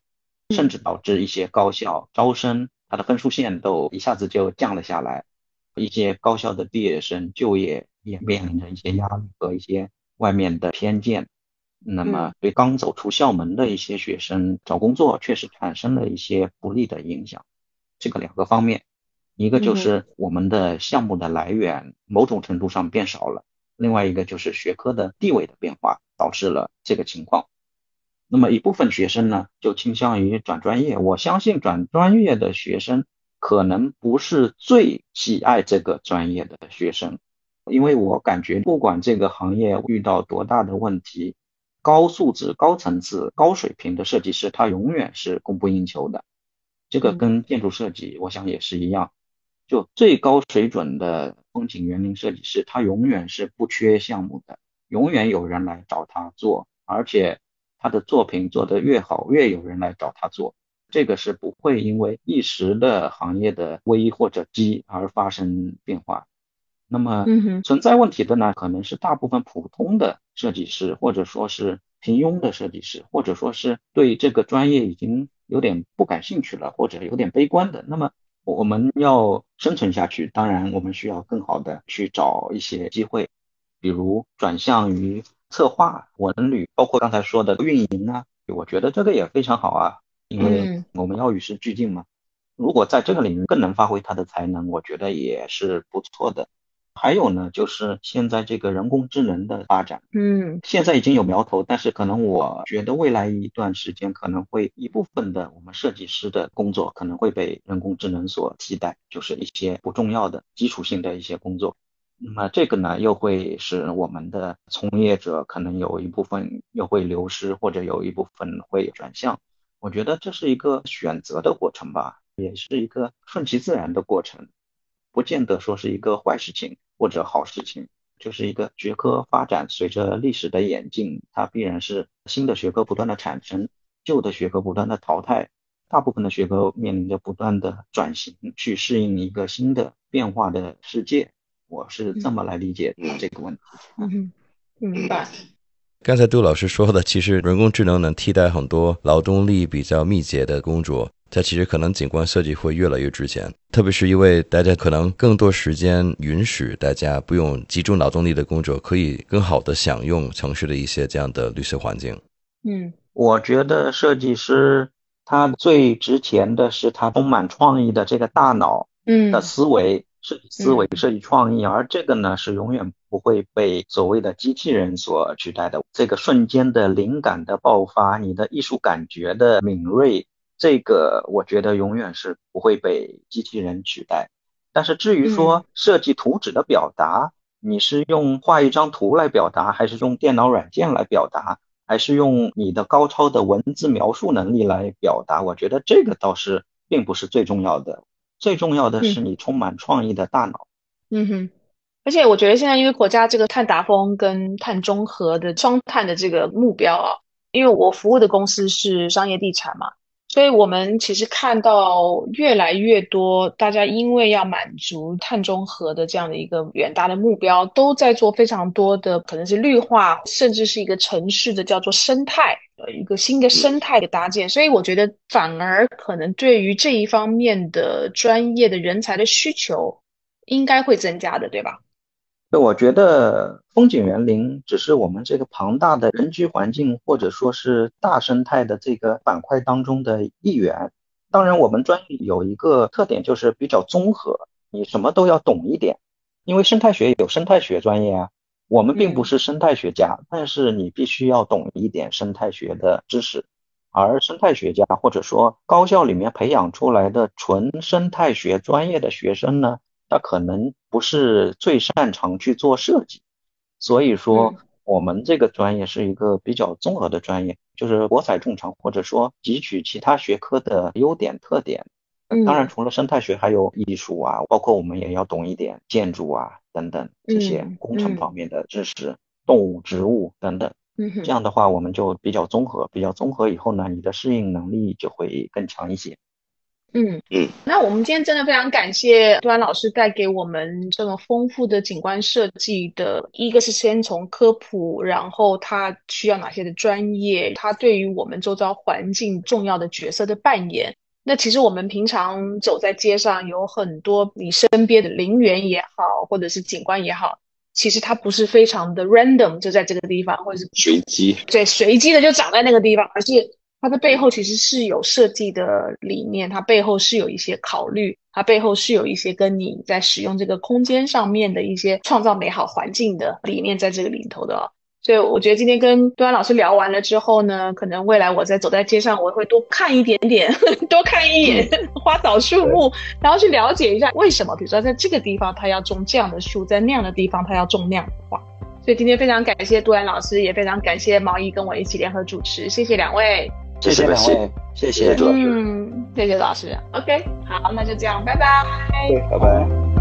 甚至导致一些高校招生，它的分数线都一下子就降了下来，一些高校的毕业生就业也面临着一些压力和一些外面的偏见，那么对刚走出校门的一些学生找工作确实产生了一些不利的影响，这个两个方面。一个就是我们的项目的来源某种程度上变少了，另外一个就是学科的地位的变化导致了这个情况。那么一部分学生呢就倾向于转专业，我相信转专业的学生可能不是最喜爱这个专业的学生，因为我感觉不管这个行业遇到多大的问题，高素质、高层次、高水平的设计师他永远是供不应求的。这个跟建筑设计我想也是一样。就最高水准的风景园林设计师，他永远是不缺项目的，永远有人来找他做，而且他的作品做得越好，越有人来找他做。这个是不会因为一时的行业的危或者机而发生变化。那么存在问题的呢，可能是大部分普通的设计师，或者说是平庸的设计师，或者说是对这个专业已经有点不感兴趣了，或者有点悲观的。那么我们要生存下去，当然我们需要更好的去找一些机会，比如转向于策划、文旅，包括刚才说的运营啊，我觉得这个也非常好啊。因为我们要与时俱进嘛，如果在这个领域更能发挥他的才能，我觉得也是不错的。还有呢，就是现在这个人工智能的发展，嗯，现在已经有苗头，但是可能我觉得未来一段时间可能会一部分的我们设计师的工作可能会被人工智能所替代，就是一些不重要的基础性的一些工作。那么这个呢，又会使我们的从业者可能有一部分又会流失，或者有一部分会转向。我觉得这是一个选择的过程吧，也是一个顺其自然的过程，不见得说是一个坏事情或者好事情，就是一个学科发展。随着历史的演进，它必然是新的学科不断的产生，旧的学科不断的淘汰，大部分的学科面临着不断的转型，去适应一个新的变化的世界。我是这么来理解这个问题。嗯，明白。刚才杜老师说的，其实人工智能能替代很多劳动力比较密集的工作，它其实可能景观设计会越来越值钱，特别是因为大家可能更多时间允许大家不用集中劳动力的工作，可以更好的享用城市的一些这样的绿色环境。嗯，我觉得设计师他最值钱的是他充满创意的这个大脑，嗯，的思维。设计思维、设计创意，而这个呢是永远不会被所谓的机器人所取代的。这个瞬间的灵感的爆发，你的艺术感觉的敏锐，这个我觉得永远是不会被机器人取代。但是至于说设计图纸的表达，你是用画一张图来表达，还是用电脑软件来表达，还是用你的高超的文字描述能力来表达，我觉得这个倒是并不是最重要的。最重要的是你充满创意的大脑。嗯哼，而且我觉得现在因为国家这个碳达峰跟碳中和的双碳的这个目标啊，因为我服务的公司是商业地产嘛。所以我们其实看到越来越多，大家因为要满足碳中和的这样的一个远大的目标，都在做非常多的可能是绿化，甚至是一个城市的叫做生态，呃，一个新的生态的搭建。所以我觉得反而可能对于这一方面的专业的人才的需求应该会增加的，对吧？我觉得风景园林只是我们这个庞大的人居环境或者说是大生态的这个板块当中的一员。当然，我们专业有一个特点就是比较综合，你什么都要懂一点。因为生态学有生态学专业啊，我们并不是生态学家，但是你必须要懂一点生态学的知识。而生态学家或者说高校里面培养出来的纯生态学专业的学生呢？他可能不是最擅长去做设计，所以说我们这个专业是一个比较综合的专业，就是博采众长，或者说汲取其他学科的优点特点。当然，除了生态学，还有艺术啊，包括我们也要懂一点建筑啊等等这些工程方面的知识，动物、植物等等。这样的话，我们就比较综合，比较综合以后呢，你的适应能力就会更强一些。嗯嗯，那我们今天真的非常感谢杜安老师带给我们这么丰富的景观设计的，一个是先从科普，然后他需要哪些的专业，他对于我们周遭环境重要的角色的扮演。那其实我们平常走在街上，有很多你身边的陵园也好，或者是景观也好，其实它不是非常的 random 就在这个地方，或者是随机，对，随机的就长在那个地方，而是。它的背后其实是有设计的理念，它背后是有一些考虑，它背后是有一些跟你在使用这个空间上面的一些创造美好环境的理念在这个里头的。所以我觉得今天跟端老师聊完了之后呢，可能未来我在走在街上，我会多看一点点，多看一眼花草树木，然后去了解一下为什么，比如说在这个地方他要种这样的树，在那样的地方他要种那样的花。所以今天非常感谢杜安老师，也非常感谢毛衣跟我一起联合主持，谢谢两位。谢谢两位，谢谢朱老师。嗯，谢谢老师。OK，好，那就这样，拜拜。拜拜。